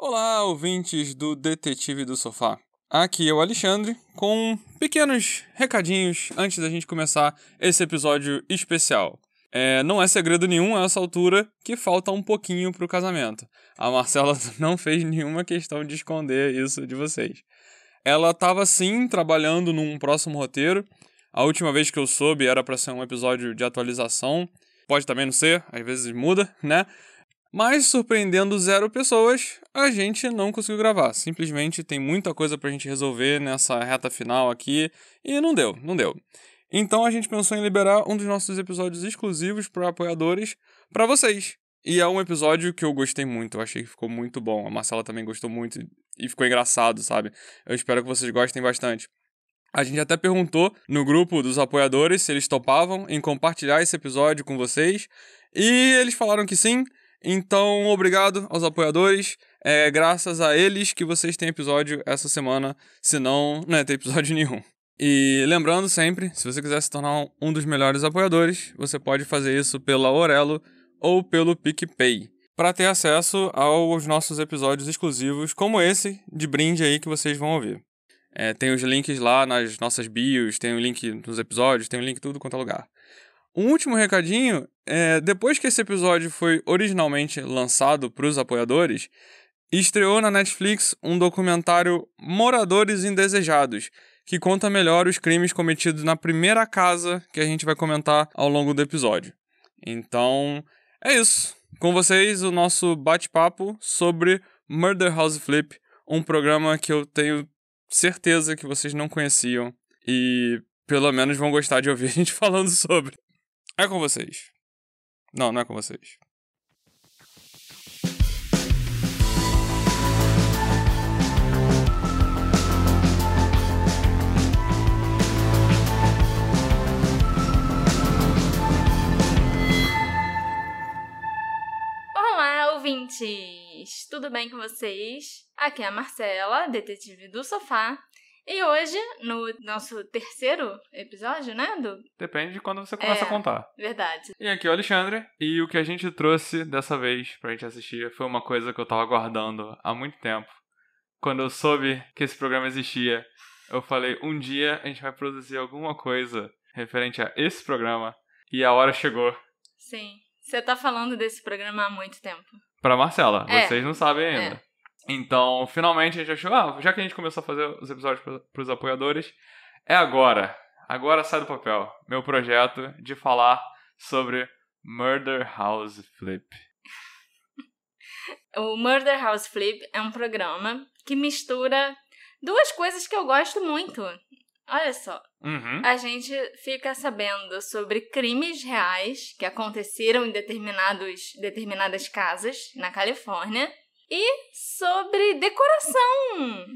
Olá, ouvintes do Detetive do Sofá. Aqui é o Alexandre com pequenos recadinhos antes da gente começar esse episódio especial. É, não é segredo nenhum a essa altura que falta um pouquinho pro casamento. A Marcela não fez nenhuma questão de esconder isso de vocês. Ela estava sim trabalhando num próximo roteiro. A última vez que eu soube era para ser um episódio de atualização. Pode também não ser, às vezes muda, né? Mas, surpreendendo zero pessoas, a gente não conseguiu gravar. Simplesmente tem muita coisa pra gente resolver nessa reta final aqui e não deu, não deu. Então a gente pensou em liberar um dos nossos episódios exclusivos para apoiadores para vocês. E é um episódio que eu gostei muito, eu achei que ficou muito bom. A Marcela também gostou muito e ficou engraçado, sabe? Eu espero que vocês gostem bastante. A gente até perguntou no grupo dos apoiadores se eles topavam em compartilhar esse episódio com vocês. E eles falaram que sim. Então, obrigado aos apoiadores. É graças a eles que vocês têm episódio essa semana. Senão, não ia ter episódio nenhum. E lembrando sempre, se você quiser se tornar um dos melhores apoiadores, você pode fazer isso pela Orelo ou pelo PicPay. Para ter acesso aos nossos episódios exclusivos, como esse de brinde aí que vocês vão ouvir. É, tem os links lá nas nossas bios, tem o link nos episódios, tem o link tudo quanto é lugar. Um último recadinho, é, depois que esse episódio foi originalmente lançado para os apoiadores, estreou na Netflix um documentário Moradores Indesejados, que conta melhor os crimes cometidos na primeira casa que a gente vai comentar ao longo do episódio. Então, é isso. Com vocês, o nosso bate-papo sobre Murder House Flip, um programa que eu tenho certeza que vocês não conheciam e pelo menos vão gostar de ouvir a gente falando sobre. É com vocês. Não, não é com vocês. Olá, ouvintes! Tudo bem com vocês? Aqui é a Marcela, detetive do sofá, e hoje, no nosso terceiro episódio, né? Do... Depende de quando você começa É. a contar. Verdade. E aqui é o Alexandre, e o que a gente trouxe dessa vez pra gente assistir foi uma coisa que eu tava aguardando há muito tempo. Quando eu soube que esse programa existia, eu falei, um dia a gente vai produzir alguma coisa referente a esse programa, e a hora chegou. Sim. Você tá falando desse programa há muito tempo. Pra Marcela, É. vocês não sabem ainda. Então, finalmente a gente achou, ah, já que a gente começou a fazer os episódios pro- pros apoiadores, é agora. Agora sai do papel. Meu projeto de falar sobre Murder House Flip. O Murder House Flip é um programa que mistura duas coisas que eu gosto muito. Olha só, Uhum. a gente fica sabendo sobre crimes reais que aconteceram em determinados, determinadas casas na Califórnia e sobre decoração,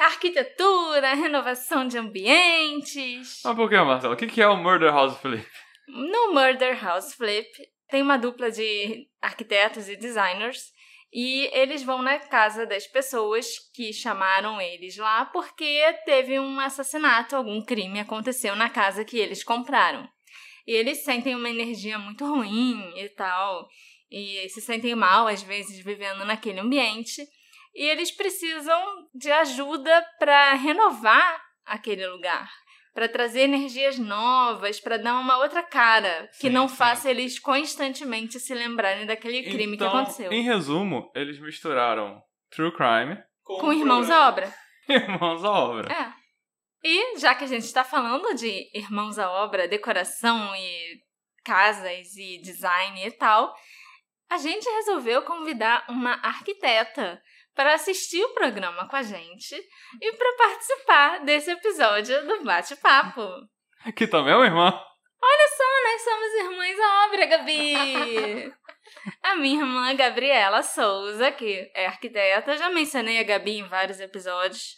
arquitetura, renovação de ambientes. Mas por que, Marcelo? O que que é o Murder House Flip? No Murder House Flip, tem uma dupla de arquitetos e designers e eles vão na casa das pessoas que chamaram eles lá porque teve um assassinato, algum crime aconteceu na casa que eles compraram. E eles sentem uma energia muito ruim e tal, e se sentem mal às vezes vivendo naquele ambiente, e eles precisam de ajuda para renovar aquele lugar para trazer energias novas, para dar uma outra cara que Sim, não sim. faça eles constantemente se lembrarem daquele crime então, que aconteceu. Em resumo, eles misturaram True Crime Com irmãos à obra. Irmãos à Obra. É. E já que a gente está falando de irmãos à obra, decoração e casas e design e tal, a gente resolveu convidar uma arquiteta para assistir o programa com a gente e para participar desse episódio do bate-papo. Que também é uma irmã. Nós somos irmãs à obra, Gabi! A minha irmã Gabriela Souza, que é arquiteta, já mencionei a Gabi em vários episódios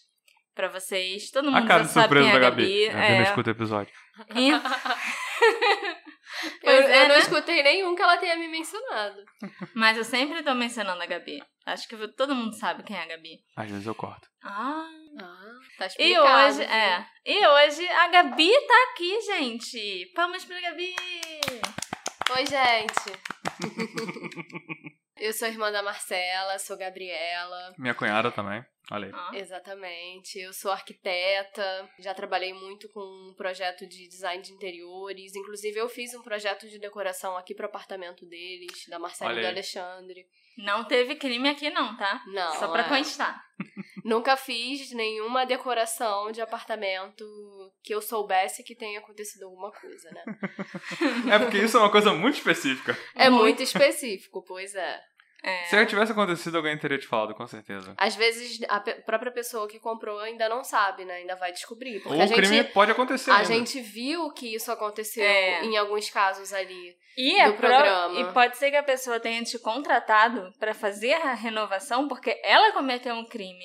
pra vocês. Todo mundo A cara já de sabe surpresa quem é da a Gabi. Gabi. Gabi não É. escuta o episódio. E- Eu, é, eu não né? escutei nenhum que ela tenha me mencionado. Mas eu sempre tô mencionando a Gabi. Acho que todo mundo sabe quem é a Gabi. Às vezes eu corto. Ah. Ah, tá E explicado. hoje, é. E hoje a Gabi tá aqui, gente. Palmas pra Gabi! Oi, gente. Eu sou irmã da Marcela, sou Gabriela. Minha cunhada também. Olha aí. Ó. Exatamente. Eu sou arquiteta, já trabalhei muito com um projeto de design de interiores. Inclusive, eu fiz um projeto de decoração aqui pro apartamento deles, da Marcela e do. Alexandre. Não teve crime aqui não, tá? Não, Só pra é. constar. Nunca fiz nenhuma decoração de apartamento que eu soubesse que tenha acontecido alguma coisa, né? É porque isso é uma coisa muito específica. É Muito. muito específico, pois é. É. Se tivesse acontecido, alguém teria te falado, com certeza. Às vezes a própria pessoa que comprou ainda não sabe, né? Ainda vai descobrir. Porque Ou a o crime gente, pode acontecer a ainda. gente viu que isso aconteceu É. em alguns casos ali. E, é do pro- programa. e pode ser que a pessoa tenha te contratado pra fazer a renovação porque ela cometeu um crime.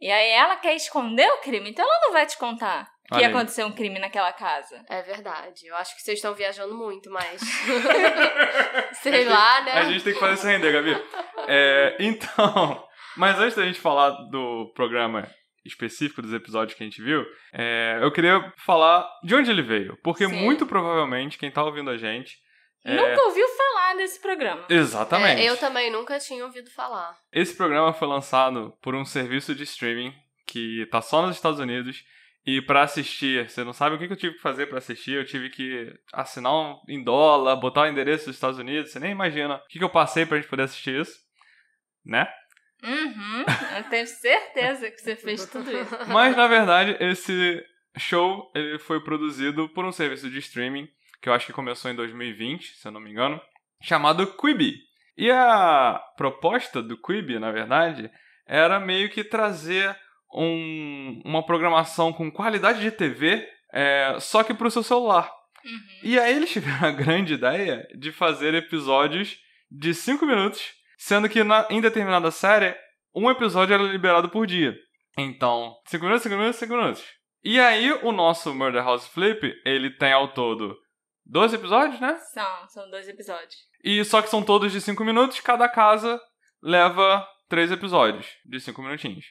E aí ela quer esconder o crime, então ela não vai te contar que Olha aconteceu um crime naquela casa. É verdade. Eu acho que vocês estão viajando muito, mas. Sei lá, né? A gente tem que fazer isso render, Gabi. É, então, mas antes da gente falar do programa específico dos episódios que a gente viu, é, eu queria falar de onde ele veio. Porque Sim. muito provavelmente quem tá ouvindo a gente. É- Nunca ouviu falar desse programa. Exatamente. É, eu também nunca tinha ouvido falar. Esse programa foi lançado por um serviço de streaming que tá só nos Estados Unidos. E pra assistir, você não sabe o que eu tive que fazer pra assistir. Eu tive que assinar um, em dólar, botar o endereço dos Estados Unidos. Você nem imagina o que, que eu passei pra gente poder assistir isso. Né? Uhum, eu tenho certeza que você fez tudo isso. Mas na verdade, esse show ele foi produzido por um serviço de streaming que eu acho que começou em 2020, se eu não me engano, chamado Quibi. E a proposta do Quibi, na verdade, era meio que trazer um- uma programação com qualidade de TV, é, só que para o seu celular. Uhum. E aí eles tiveram a grande ideia de fazer episódios de 5 minutos, sendo que na, em determinada série, um episódio era liberado por dia. Então, 5 minutos, 5 minutos, 5 minutos. E aí o nosso Murder House Flip, ele tem ao todo 12 episódios, né? São, são dois episódios. E só que são todos de 5 minutos, cada casa leva 3 episódios de 5 minutinhos.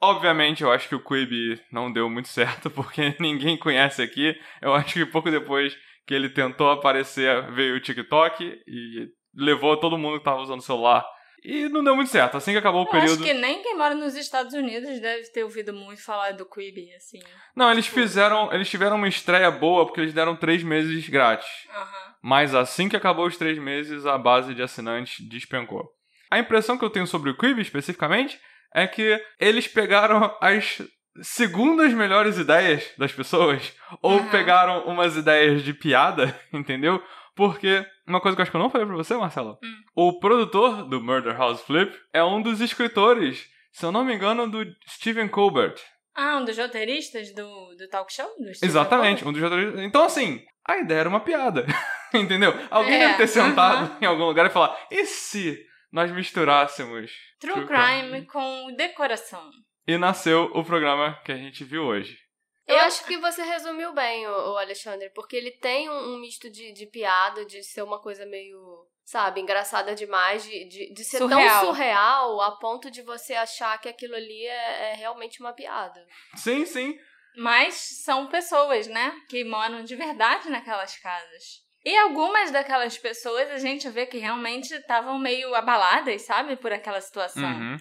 Obviamente, eu acho que o Quibi não deu muito certo, porque ninguém conhece aqui. Eu acho que pouco depois que ele tentou aparecer, veio o TikTok e levou todo mundo que tava usando o celular. E não deu muito certo. Assim que acabou o Eu período. acho que nem quem mora nos Estados Unidos deve ter ouvido muito falar do Quibi, assim. Não, eles fizeram. Eles tiveram uma estreia boa porque eles deram 3 meses grátis. Aham. Mas assim que acabou os três meses, a base de assinantes despencou. A impressão que eu tenho sobre o Quibi, especificamente, é que eles pegaram as segundas melhores ideias das pessoas, ou Uhum. pegaram umas ideias de piada, entendeu? Porque, uma coisa que eu acho que eu não falei pra você, Marcelo, Hum. o produtor do Murder House Flip é um dos escritores, se eu não me engano, do Stephen Colbert. Ah, um dos roteiristas do, do talk show? Do Exatamente, Colbert? um dos jogadores. Então, assim, a ideia era uma piada. Entendeu? Alguém É, deve ter sentado em algum lugar e falar: e se nós misturássemos True Crime com decoração. E nasceu o programa que a gente viu hoje. Eu Eu- acho que você resumiu bem, o, Alexandre, porque ele tem um, um misto de, de piada, de ser uma coisa meio, sabe, engraçada demais, de, de, de ser Surreal. tão surreal a ponto de você achar que aquilo ali é, é realmente uma piada. Sim, sim. Mas são pessoas, né? Que moram de verdade naquelas casas. E algumas daquelas pessoas a gente vê que realmente estavam meio abaladas, sabe? Por aquela situação. Uhum.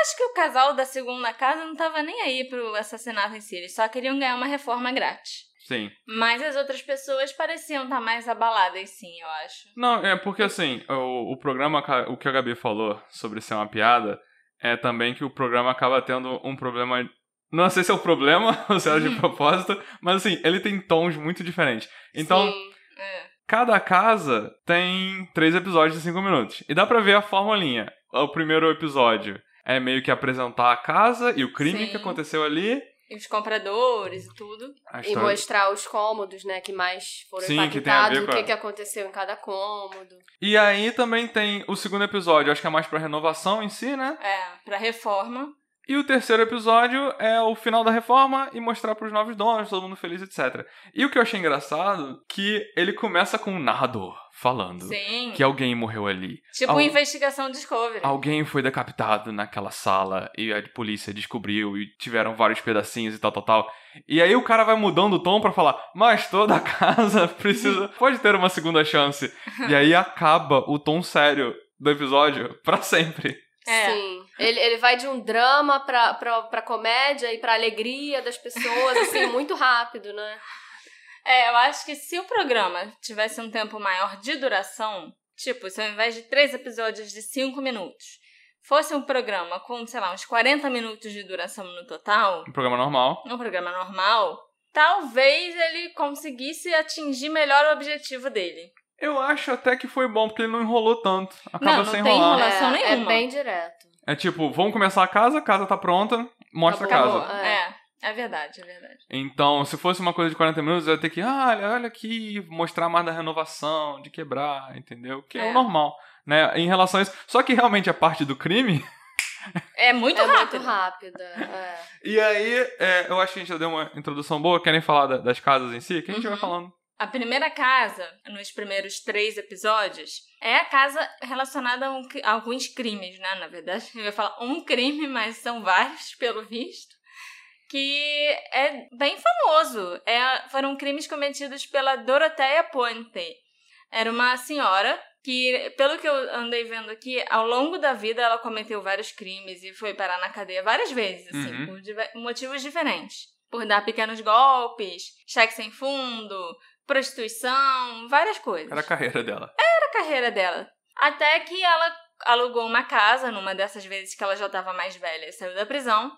Acho que o casal da segunda casa não tava nem aí pro assassinato em si. Eles só queriam ganhar uma reforma grátis. Sim. Mas as outras pessoas pareciam estar mais abaladas, sim, eu acho. Não, é porque assim, o, o programa, o que a Gabi falou sobre ser uma piada, é também que o programa acaba tendo um problema. Não sei se é o problema ou se é de propósito, mas assim, ele tem tons muito diferentes. Então, Sim. É. Cada casa tem três episódios de cinco minutos. E dá pra ver a formulinha. O primeiro episódio é meio que apresentar a casa e o crime Sim. que aconteceu ali. E os compradores e tudo. E mostrar os cômodos, né, que mais foram Sim, que impactados, com o a- que, que aconteceu em cada cômodo. E aí também tem o segundo episódio, acho que é mais pra renovação em si, né? É, pra reforma. E o terceiro episódio é o final da reforma e mostrar pros novos donos, todo mundo feliz, etc. E o que eu achei engraçado, que ele começa com um narrador falando Sim. que alguém morreu ali. Tipo Al- investigação Discovery. Alguém foi decapitado naquela sala e a polícia descobriu e tiveram vários pedacinhos e tal, tal, tal. E aí o cara vai mudando o tom pra falar, mas toda a casa precisa, pode ter uma segunda chance. E aí acaba o tom sério do episódio pra sempre. É. Sim. Ele, ele vai de um drama pra, pra, pra comédia e pra alegria das pessoas, assim, muito rápido, né? É, eu acho que se o programa tivesse um tempo maior de duração, tipo, se ao invés de três episódios de cinco minutos, fosse um programa com, sei lá, uns 40 minutos de duração no total, Um programa normal. um programa normal, talvez ele conseguisse atingir melhor o objetivo dele. Eu acho até que foi bom, porque ele não enrolou tanto. Acaba Não, não sem tem enrolar. enrolação é, nenhuma. É bem direto. É tipo, vamos começar a casa, a casa tá pronta, mostra a Acabou. casa. É, é verdade, é verdade. Então, se fosse uma coisa de 40 minutos, eu ia ter que, ah, olha, olha aqui, mostrar mais da renovação, de quebrar, entendeu? Que é, É. o normal, né? Em relação a isso. Só que realmente a parte do crime. É muito é rápido. muito rápida. É. E aí, é, eu acho que a gente já deu uma introdução boa. Querem falar da- das casas em si? Que a gente Uhum. vai falando. A primeira casa, nos primeiros três episódios, é a casa relacionada a, um a alguns crimes, né? Na verdade, eu ia falar um crime, mas são vários, pelo visto. Que é bem famoso. É, foram crimes cometidos pela Dorothea Ponte. Era uma senhora que, pelo que eu andei vendo aqui, ao longo da vida ela cometeu vários crimes e foi parar na cadeia várias vezes, assim, Uhum. por motivos diferentes. Por dar pequenos golpes, cheque sem fundo, prostituição, várias coisas. Era a carreira dela. a carreira dela. Até que ela alugou uma casa numa dessas vezes que ela já estava mais velha e saiu da prisão.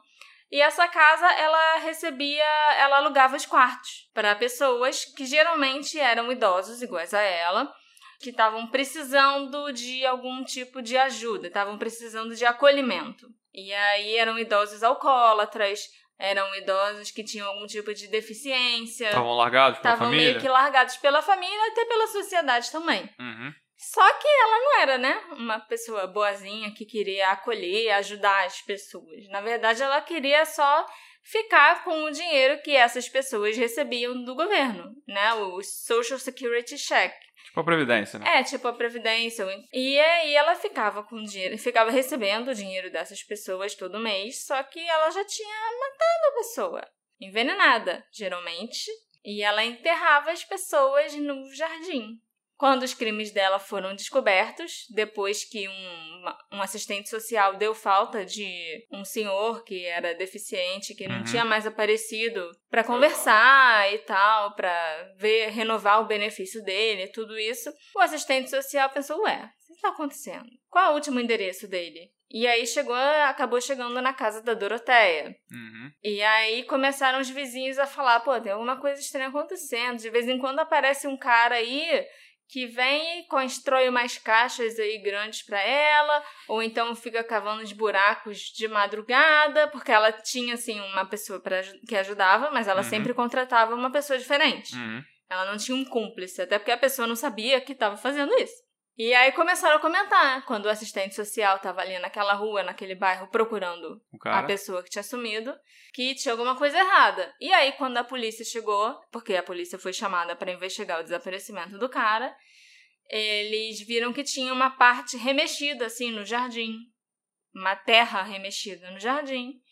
E essa casa ela recebia, ela alugava os quartos para pessoas que geralmente eram idosos iguais a ela, que estavam precisando de algum tipo de ajuda, estavam precisando de acolhimento. E aí eram idosos alcoólatras, eram idosos que tinham algum tipo de deficiência, Estavam largados pela estavam família. meio que largados pela família e até pela sociedade também. Uhum. Só que ela não era, né, uma pessoa boazinha que queria acolher, ajudar as pessoas. Na verdade, ela queria só ficar com o dinheiro que essas pessoas recebiam do governo, né, o Social Security Check. Tipo a Previdência, né? É, tipo a previdência. E aí ela ficava com dinheiro, ficava recebendo o dinheiro dessas pessoas todo mês, só que ela já tinha matado a pessoa, envenenada, geralmente, e ela enterrava as pessoas no jardim. Quando os crimes dela foram descobertos, depois que um, um assistente social deu falta de um senhor que era deficiente, que não Uhum. tinha mais aparecido para conversar e tal, para ver, renovar o benefício dele, tudo isso, o assistente social pensou: ué, o que está acontecendo? Qual é o último endereço dele? E aí chegou, acabou chegando na casa da Doroteia. Uhum. E aí começaram os vizinhos a falar, pô, tem alguma coisa estranha acontecendo. De vez em quando aparece um cara aí que vem e constrói umas caixas aí grandes pra ela, ou então fica cavando os buracos de madrugada, porque ela tinha assim uma pessoa pra, que ajudava, mas ela Uhum. sempre contratava uma pessoa diferente. Uhum. Ela não tinha um cúmplice, até porque a pessoa não sabia que estava fazendo isso. E aí começaram a comentar, quando o assistente social estava ali naquela rua, naquele bairro, procurando a pessoa que tinha sumido, que tinha alguma coisa errada. E aí, quando a polícia chegou, porque a polícia foi chamada para investigar o desaparecimento do cara, eles viram que tinha uma parte remexida, assim, no jardim. Uma terra remexida no jardim.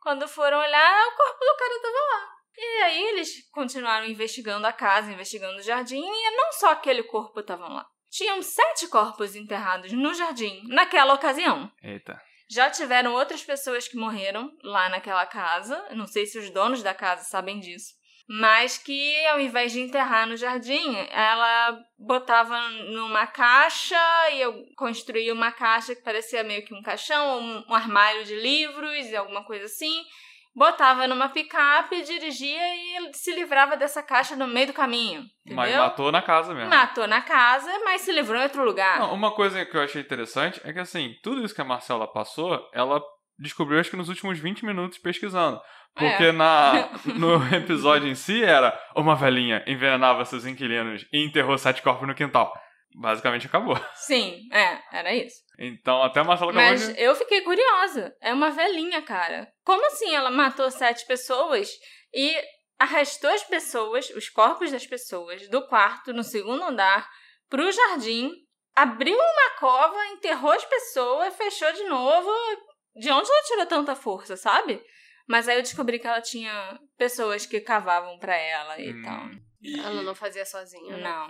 Quando foram olhar, o corpo do cara estava lá. E aí eles continuaram investigando a casa, investigando o jardim, e não só aquele corpo estavam lá. Tinham sete corpos enterrados no jardim naquela ocasião. Eita. Já tiveram outras pessoas que morreram lá naquela casa. Não sei se os donos da casa sabem disso. Mas que ao invés de enterrar no jardim, ela botava numa caixa e eu construía uma caixa que parecia meio que um caixão, ou um, um armário de livros e alguma coisa assim. Botava numa picape, dirigia e se livrava dessa caixa no meio do caminho. Entendeu? Mas matou na casa mesmo. Matou na casa, mas se livrou em outro lugar. Não, uma coisa que eu achei interessante é que, assim, tudo isso que a Marcela passou, ela descobriu, acho que nos últimos 20 minutos pesquisando. Porque É. na, no episódio em si era uma velhinha envenenava seus inquilinos e enterrou sete corpos no quintal. Basicamente acabou. Sim, é, era isso. Então até a Marcela Mas eu fiquei curiosa. É uma velhinha, cara. Como assim ela matou sete pessoas e arrastou as pessoas, os corpos das pessoas, do quarto no segundo andar pro jardim, abriu uma cova, enterrou as pessoas, fechou de novo. De onde ela tirou tanta força, sabe? Mas aí eu descobri que ela tinha pessoas que cavavam pra ela e Hum. tal. E- Ela não fazia sozinha. né?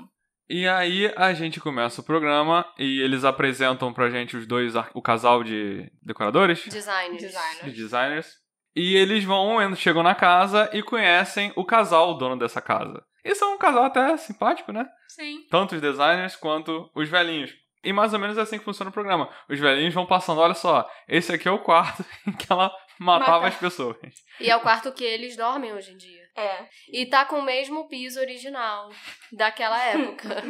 E aí a gente começa o programa e eles apresentam pra gente os dois, o casal de decoradores, Designers. Designer. de designers. E eles vão, chegam na casa e conhecem o casal, o dono dessa casa. E são um casal até simpático, né? Sim. Tanto os designers quanto os velhinhos. E mais ou menos é assim que funciona o programa. Os velhinhos vão passando, olha só, esse aqui é o quarto em que ela matava Mata. as pessoas. E é o quarto que eles dormem hoje em dia. É. E tá com o mesmo piso original daquela época.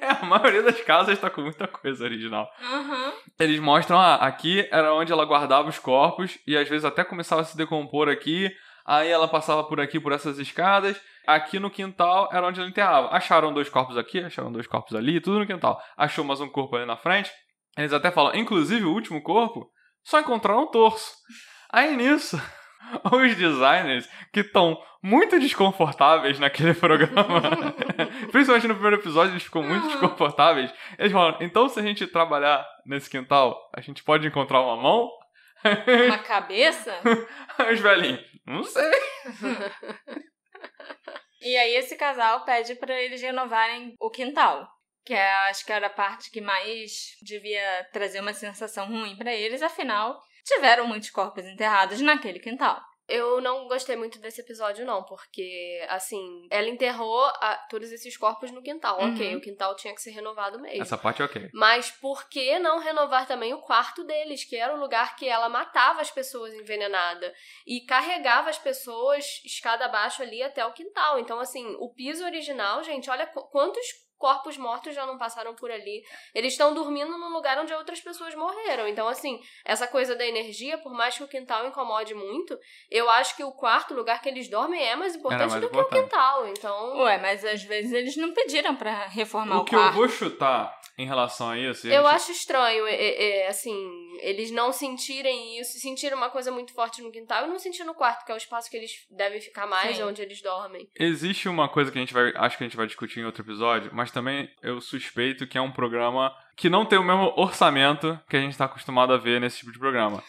É, a maioria das casas tá com muita coisa original. Aham. Eles mostram, ah, aqui era onde ela guardava os corpos e às vezes até começava a se decompor aqui. Aí ela passava por aqui, por essas escadas. Aqui no quintal era onde ela enterrava. Acharam dois corpos aqui, acharam dois corpos ali, tudo no quintal. Achou mais um corpo ali na frente. Eles até falam, inclusive o último corpo, só encontraram o torso. Aí nisso, os designers que estão muito desconfortáveis naquele programa, principalmente no primeiro episódio, eles ficam muito Aham. desconfortáveis. Eles falam, então se a gente trabalhar nesse quintal, a gente pode encontrar uma mão? Uma cabeça? Os velhinhos, não sei. E aí esse casal pede pra eles renovarem o quintal. Que é, acho que era a parte que mais devia trazer uma sensação ruim pra eles, afinal, tiveram muitos corpos enterrados naquele quintal. Eu não gostei muito desse episódio, não, porque, assim, ela enterrou a- todos esses corpos no quintal. Uhum. Ok, o quintal tinha que ser renovado mesmo. Essa parte é ok. Mas por que não renovar também o quarto deles, que era o lugar que ela matava as pessoas envenenadas e carregava as pessoas escada abaixo ali até o quintal? Então, assim, o piso original, gente, olha qu- quantos corpos mortos já não passaram por ali. Eles estão dormindo num lugar onde outras pessoas morreram. Então, assim, essa coisa da energia, por mais que o quintal incomode muito, eu acho que o quarto lugar que eles dormem é mais importante mais do que importante. o quintal. Então, Ué, mas às vezes eles não pediram pra reformar o, O que quarto. eu vou chutar em relação a isso... Eu gente- acho estranho, é, é, é, assim, eles não sentirem isso, sentirem uma coisa muito forte no quintal e não sentir no quarto, que é o espaço que eles devem ficar mais, Sim. onde eles dormem. Existe uma coisa que a gente vai. Acho que a gente vai discutir em outro episódio, mas também eu suspeito que é um programa que não tem o mesmo orçamento que a gente tá acostumado a ver nesse tipo de programa.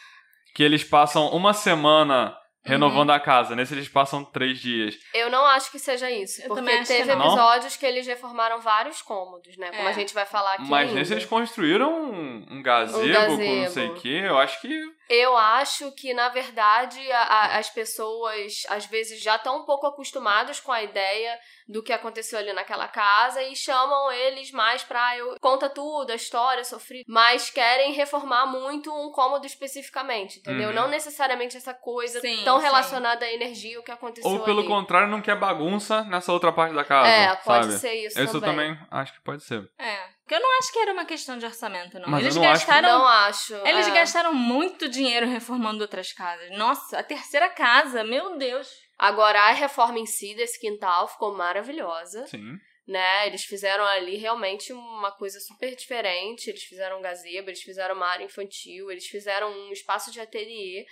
Que eles passam uma semana renovando Uhum. a casa. Nesse eles passam três dias. Eu não acho que seja isso, Eu porque que teve não. episódios que eles reformaram vários cômodos, né? Como É. a gente vai falar aqui mas ainda. nesse eles construíram um, um gazebo, gazebo. com não sei o quê. Eu acho que. Eu acho que, na verdade, a- a- as pessoas às vezes já estão um pouco acostumadas com a ideia do que aconteceu ali naquela casa e chamam eles mais pra eu conta tudo, a história, sofri, mas querem reformar muito um cômodo especificamente, entendeu? Uhum. Não necessariamente essa coisa Sim, tão sim. relacionada à energia o que aconteceu Ou pelo ali. contrário, não quer bagunça nessa outra parte da casa. É, pode sabe? ser isso, Isso eu também. também acho que pode ser. É. Porque eu não acho que era uma questão de orçamento, não. Mas eles eu não acho que- gastaram. Não acho. Eles é. gastaram muito dinheiro reformando outras casas. Nossa, a terceira casa, meu Deus. Agora, a reforma em si desse quintal ficou maravilhosa. Sim. né? Eles fizeram ali realmente uma coisa super diferente. Eles fizeram um gazebo, eles fizeram uma área infantil, eles fizeram um espaço de ateliê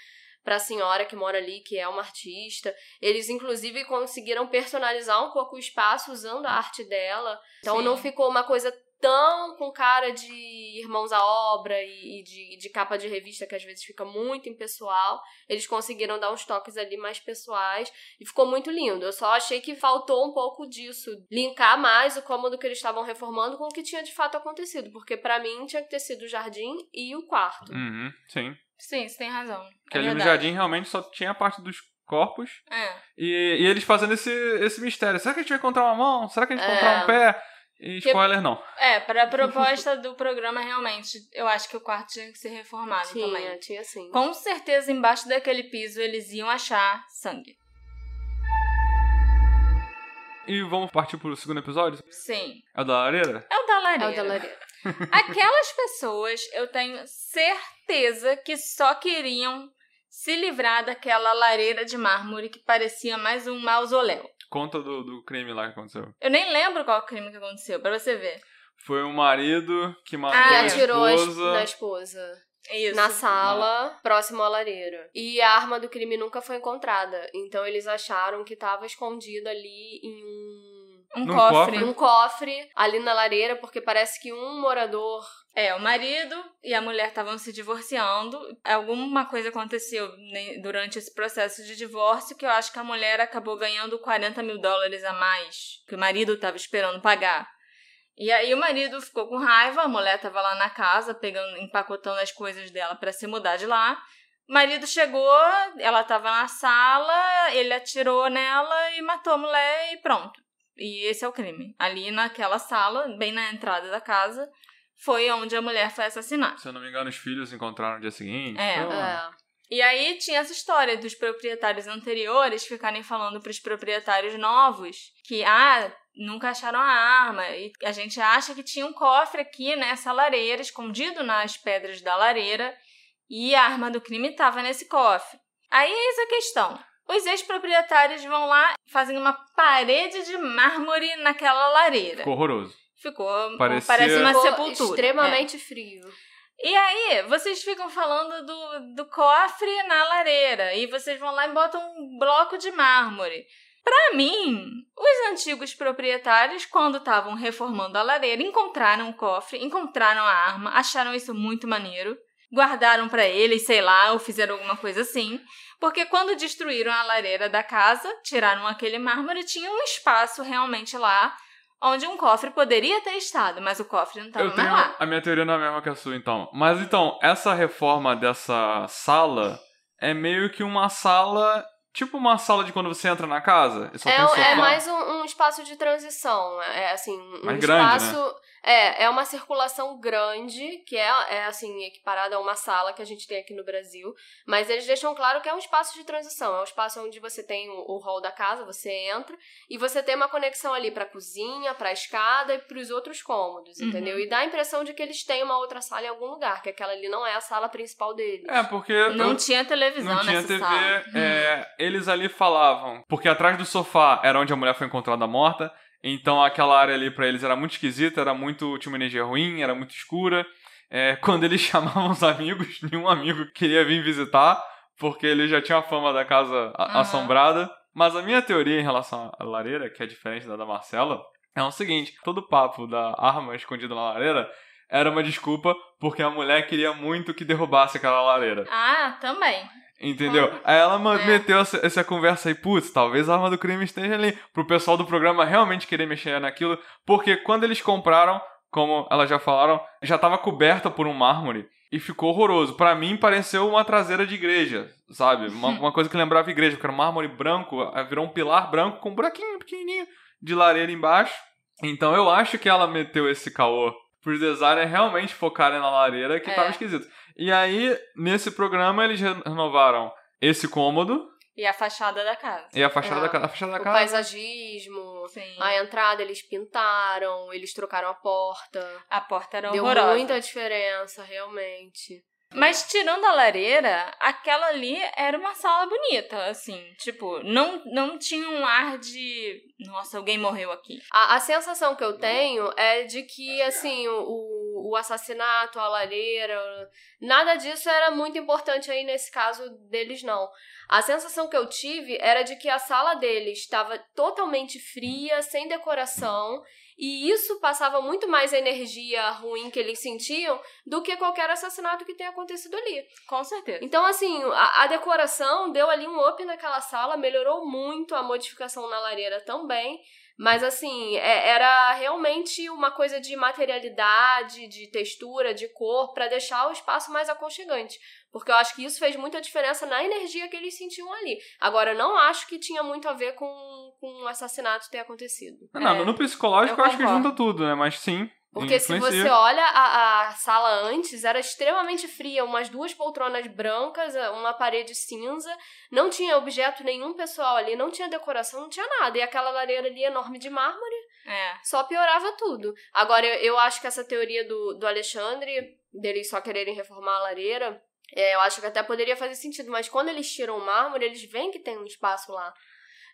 para a senhora que mora ali, que é uma artista. Eles inclusive conseguiram personalizar um pouco o espaço usando a arte dela. Então Sim. não ficou uma coisa tão com cara de irmãos à obra e e de, de capa de revista que às vezes fica muito impessoal. Eles conseguiram dar uns toques ali mais pessoais e ficou muito lindo. Eu só achei que faltou um pouco disso, linkar mais o cômodo que eles estavam reformando com o que tinha de fato acontecido, porque pra mim tinha que ter sido o jardim e o quarto. Uhum, sim. Sim, você tem razão. Porque é ali no verdade. jardim realmente só tinha a parte dos corpos É. e, e eles fazendo esse, esse mistério. Será que a gente vai encontrar uma mão? Será que a gente vai encontrar É. um pé? E Que- spoiler, não. É, para a proposta do programa, realmente, eu acho que o quarto tinha que ser reformado tinha, também. tinha sim. Com certeza, embaixo daquele piso, eles iam achar sangue. E vamos partir pro segundo episódio? Sim. É o da lareira? É o da É lareira. o da lareira. Aquelas pessoas, eu tenho certeza que só queriam se livrar daquela lareira de mármore que parecia mais um mausoléu. Conta do, do crime lá que aconteceu. Eu nem lembro qual crime que aconteceu, pra você ver. Foi um marido que matou Ah, a Ela tirou a es- esposa. da esposa. Isso. na sala, próximo à lareira. E a arma do crime nunca foi encontrada. Então eles acharam que estava escondida ali em um. Um Num cofre. cofre. Um cofre ali na lareira, porque parece que um morador. É, o marido e a mulher estavam se divorciando. Alguma coisa aconteceu né, durante esse processo de divórcio que eu acho que a mulher acabou ganhando 40 mil dólares a mais que o marido estava esperando pagar. E aí o marido ficou com raiva, a mulher tava lá na casa, pegando, empacotando as coisas dela para se mudar de lá. O marido chegou, ela tava na sala, ele atirou nela e matou a mulher e pronto. E esse é o crime. Ali naquela sala, bem na entrada da casa, foi onde a mulher foi assassinada. Se eu não me engano, os filhos encontraram no dia seguinte. É. É. E aí tinha essa história dos proprietários anteriores ficarem falando para os proprietários novos que, ah, nunca acharam a arma. E a gente acha que tinha um cofre aqui nessa lareira, escondido nas pedras da lareira, e a arma do crime estava nesse cofre. Aí eis a questão. Os ex-proprietários vão lá, fazem uma parede de mármore naquela lareira. Ficou horroroso. Ficou, Parecia- parece uma Ficou sepultura. extremamente frio. E aí, vocês ficam falando do, do cofre na lareira e vocês vão lá e botam um bloco de mármore. Pra mim, os antigos proprietários, quando estavam reformando a lareira, encontraram o cofre, encontraram a arma, acharam isso muito maneiro, guardaram pra eles, sei lá, ou fizeram alguma coisa assim. Porque quando destruíram a lareira da casa, tiraram aquele mármore, tinha um espaço realmente lá onde um cofre poderia ter estado, mas o cofre não estava Eu mais tenho. lá. A minha teoria não é a mesma que a sua, então. Mas então, essa reforma dessa sala é meio que uma sala. Tipo uma sala de quando você entra na casa. Só É, tem sofá. é mais um, um espaço de transição. É assim, um Mais grande, né? É, é uma circulação grande, que é, é assim, equiparada a uma sala que a gente tem aqui no Brasil. Mas eles deixam claro que é um espaço de transição. É um espaço onde você tem o, o hall da casa, você entra, e você tem uma conexão ali pra cozinha, pra escada e pros outros cômodos, Uhum. entendeu? E dá a impressão de que eles têm uma outra sala em algum lugar, que aquela ali não é a sala principal deles. É, porque. Não tinha televisão Não tinha nessa TV, sala. é, eles ali falavam, porque atrás do sofá era onde a mulher foi encontrada morta, então aquela área ali pra eles era muito esquisita, era muito, tinha uma energia ruim, era muito escura. É, quando eles chamavam os amigos, nenhum amigo queria vir visitar, porque ele já tinha a fama da casa a- Aham. assombrada. Mas a minha teoria em relação à lareira, que é diferente da da Marcela, é o seguinte: todo o papo da arma escondida na lareira era uma desculpa porque a mulher queria muito que derrubasse aquela lareira. Ah, também. Entendeu? Aí ela É. meteu essa, essa conversa aí, putz, talvez a arma do crime esteja ali. Pro pessoal do programa realmente querer mexer naquilo. Porque quando eles compraram, como elas já falaram, já tava coberta por um mármore. E ficou horroroso. Pra mim, pareceu uma traseira de igreja, sabe? Uma, uma coisa que lembrava igreja, que era um mármore branco, virou um pilar branco com um buraquinho pequenininho de lareira embaixo. Então eu acho que ela meteu esse caô pros designers realmente focarem na lareira, que É. tava esquisito. E aí, nesse programa, eles re- renovaram esse cômodo E a fachada da casa. e a fachada É. da casa. A fachada da O casa. paisagismo, Sim. a entrada eles pintaram, eles trocaram a porta. A porta era Deu horrorosa. muita diferença, realmente. Mas tirando a lareira, aquela ali era uma sala bonita, assim. Tipo, não, não tinha um ar de. Nossa, alguém morreu aqui. A, a sensação que eu tenho é de que, assim, o, o assassinato, a lareira, nada disso era muito importante aí nesse caso deles, não. A sensação que eu tive era de que a sala deles estava totalmente fria, sem decoração, e isso passava muito mais a energia ruim que eles sentiam do que qualquer assassinato que tenha acontecido ali. Com certeza. Então, assim, a, a decoração deu ali um up naquela sala, melhorou muito a modificação na lareira também. Mas, assim, é- era realmente uma coisa de materialidade, de textura, de cor, pra deixar o espaço mais aconchegante. Porque eu acho que isso fez muita diferença na energia que eles sentiam ali. Agora, eu não acho que tinha muito a ver com, com o assassinato ter acontecido. Não, É, no psicológico eu, eu acho que junta tudo, né? Mas sim. Porque se você olha a, a sala antes, era extremamente fria, umas duas poltronas brancas, uma parede cinza, não tinha objeto nenhum pessoal ali, não tinha decoração, não tinha nada. E aquela lareira ali enorme de mármore É. só piorava tudo. Agora, eu, eu acho que essa teoria do, do Alexandre, deles só quererem reformar a lareira, é, eu acho que até poderia fazer sentido, mas quando eles tiram o mármore, eles veem que tem um espaço lá.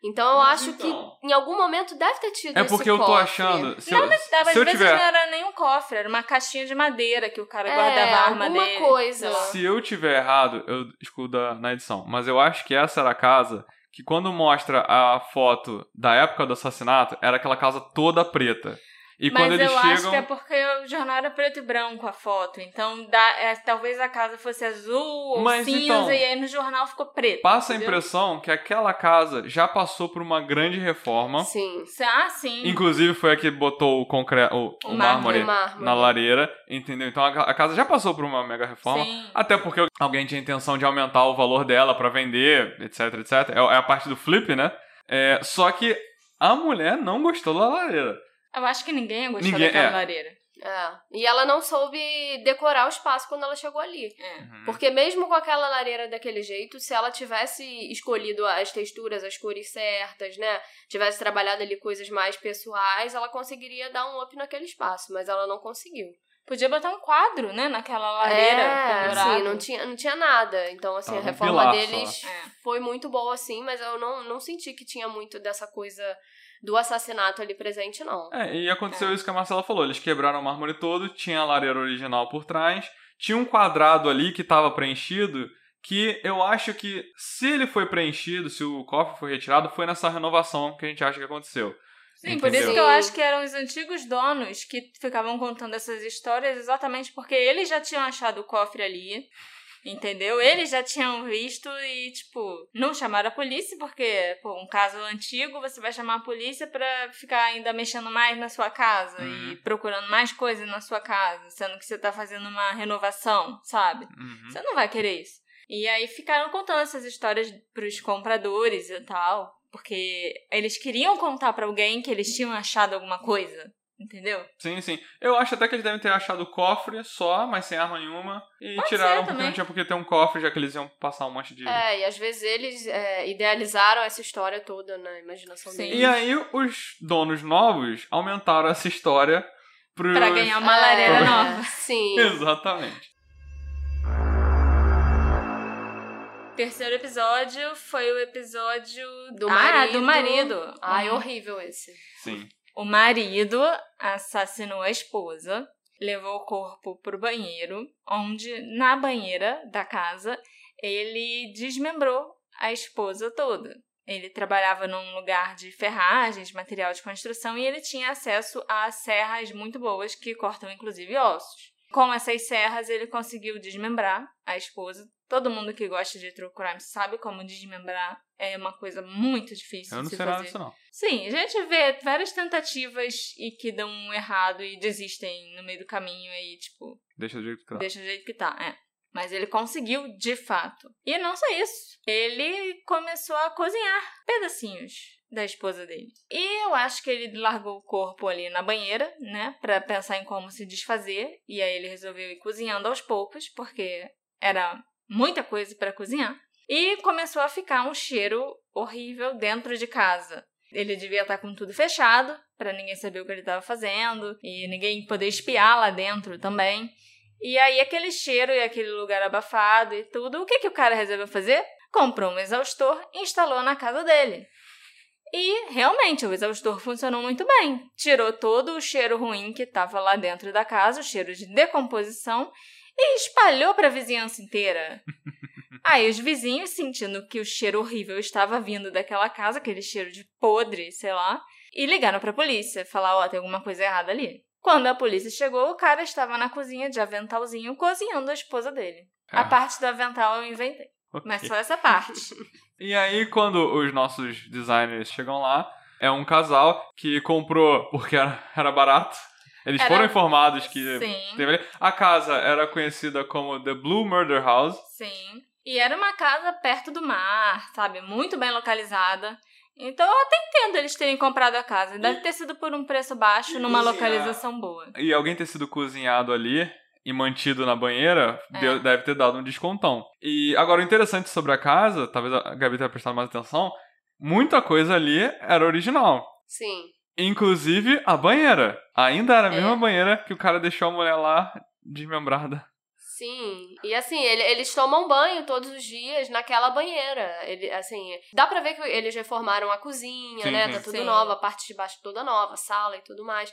Então eu Mas acho então- que em algum momento deve ter tido É esse porque eu tô cofre. achando. Se Não, eu, mas às se eu vezes tiver. não era nem um cofre, era uma caixinha de madeira que o cara É, guardava a arma alguma dele. coisa. Se eu tiver errado, eu escudo na edição. Mas eu acho que essa era a casa que, quando mostra a foto da época do assassinato, era aquela casa toda preta. E Mas quando eles eu chegam. acho que é porque o jornal era preto e branco a foto. Então dá, é, talvez a casa fosse azul ou Mas, cinza então, e aí no jornal ficou preto. Passa a entendeu? impressão que aquela casa já passou por uma grande reforma. Sim. Ah, sim. Inclusive foi a que botou o concreto, o, O o mármore. mármore, na lareira, entendeu? Então a, a casa já passou por uma mega reforma. Sim. Até porque alguém tinha intenção de aumentar o valor dela pra vender, etc, etc. É, é a parte do flip, né? É, só que a mulher não gostou da lareira. Eu acho que ninguém ia gostar Ninguém- daquela é. lareira. É. E ela não soube decorar o espaço quando ela chegou ali. É. Uhum. Porque mesmo com aquela lareira daquele jeito, se ela tivesse escolhido as texturas, as cores certas, né? Tivesse trabalhado ali coisas mais pessoais, ela conseguiria dar um up naquele espaço, mas ela não conseguiu. Podia botar um quadro, né, naquela lareira. é, assim, não tinha, não tinha nada. Então, assim, Tava a reforma pilar deles. É. foi muito boa, assim, mas eu não, não senti que tinha muito dessa coisa do assassinato ali presente, não. É, e aconteceu isso que a Marcela falou. Eles quebraram o mármore todo, tinha a lareira original por trás, tinha um quadrado ali que estava preenchido, que eu acho que se ele foi preenchido, se o cofre foi retirado, foi nessa renovação que a gente acha que aconteceu. Sim, por Entendeu? isso que eu acho que eram os antigos donos que ficavam contando essas histórias exatamente porque eles já tinham achado o cofre ali. Entendeu? Eles já tinham visto e, tipo, não chamaram a polícia, porque, pô, um caso antigo, você vai chamar a polícia pra ficar ainda mexendo mais na sua casa Uhum. e procurando mais coisas na sua casa, sendo que você tá fazendo uma renovação, sabe? Uhum. Você não vai querer isso. E aí ficaram contando essas histórias pros compradores e tal, porque eles queriam contar pra alguém que eles tinham achado alguma coisa, entendeu? Sim, sim. Eu acho até que eles devem ter achado o cofre só, mas sem arma nenhuma. E Pode tiraram ser porque não tinha por que ter um cofre, já que eles iam passar um monte de. É, e às vezes eles é, idealizaram essa história toda na imaginação Sim. deles. E aí os donos novos aumentaram essa história pros... Pra ganhar uma É, lareira nova. Sim. Exatamente. Terceiro episódio foi o episódio Do Ah, marido. do marido. Ai, Uhum. horrível esse. Sim. O marido assassinou a esposa, levou o corpo pro banheiro, onde na banheira da casa ele desmembrou a esposa toda. Ele trabalhava num lugar de ferragens, material de construção, e ele tinha acesso a serras muito boas que cortam inclusive ossos. Com essas serras, ele conseguiu desmembrar a esposa. Todo mundo que gosta de true crime sabe como desmembrar é uma coisa muito difícil Eu não de se fazer. disso, não. Sim, a gente vê várias tentativas e que dão errado e desistem no meio do caminho aí, tipo, Deixa do jeito que tá. deixa do jeito que tá, é. Mas ele conseguiu de fato. E não só isso, ele começou a cozinhar pedacinhos da esposa dele. E eu acho que ele largou o corpo ali na banheira, né, Pra pensar em como se desfazer, e aí ele resolveu ir cozinhando aos poucos, porque era muita coisa pra cozinhar. E começou a ficar um cheiro horrível dentro de casa. Ele devia estar com tudo fechado, pra ninguém saber o que ele estava fazendo e ninguém poder espiar lá dentro também. E aí aquele cheiro e aquele lugar abafado e tudo, o que que o cara resolveu fazer? Comprou um exaustor e instalou na casa dele. E realmente o exaustor funcionou muito bem. Tirou todo o cheiro ruim que estava lá dentro da casa, o cheiro de decomposição, e espalhou para a vizinhança inteira. Aí os vizinhos, sentindo que o cheiro horrível estava vindo daquela casa, aquele cheiro de podre, sei lá, e ligaram para a polícia, falar, ó, tem alguma coisa errada ali. Quando a polícia chegou, o cara estava na cozinha de aventalzinho cozinhando a esposa dele. A Ah, parte do avental eu inventei, ok. mas só essa parte. E aí, quando os nossos designers chegam lá, é um casal que comprou porque era, era barato. Eles Era- foram informados que Sim. teve ali. A casa era conhecida como The Blue Murder House. Sim. E era uma casa perto do mar, sabe? Muito bem localizada. Então eu até entendo eles terem comprado a casa. Deve ter sido por um preço baixo, numa localização boa. E alguém ter sido cozinhado ali e mantido na banheira É. deu- deve ter dado um descontão. E agora, o interessante sobre a casa, talvez a Gabi tenha prestado mais atenção, muita coisa ali era original. Sim. Inclusive a banheira. Ainda era a É. mesma banheira que o cara deixou a mulher lá desmembrada. Sim. E assim, ele- eles tomam banho todos os dias naquela banheira. Ele, assim, dá pra ver que eles reformaram a cozinha, Sim, né? sim. Tá tudo Sim. nova, a parte de baixo toda nova, a sala e tudo mais.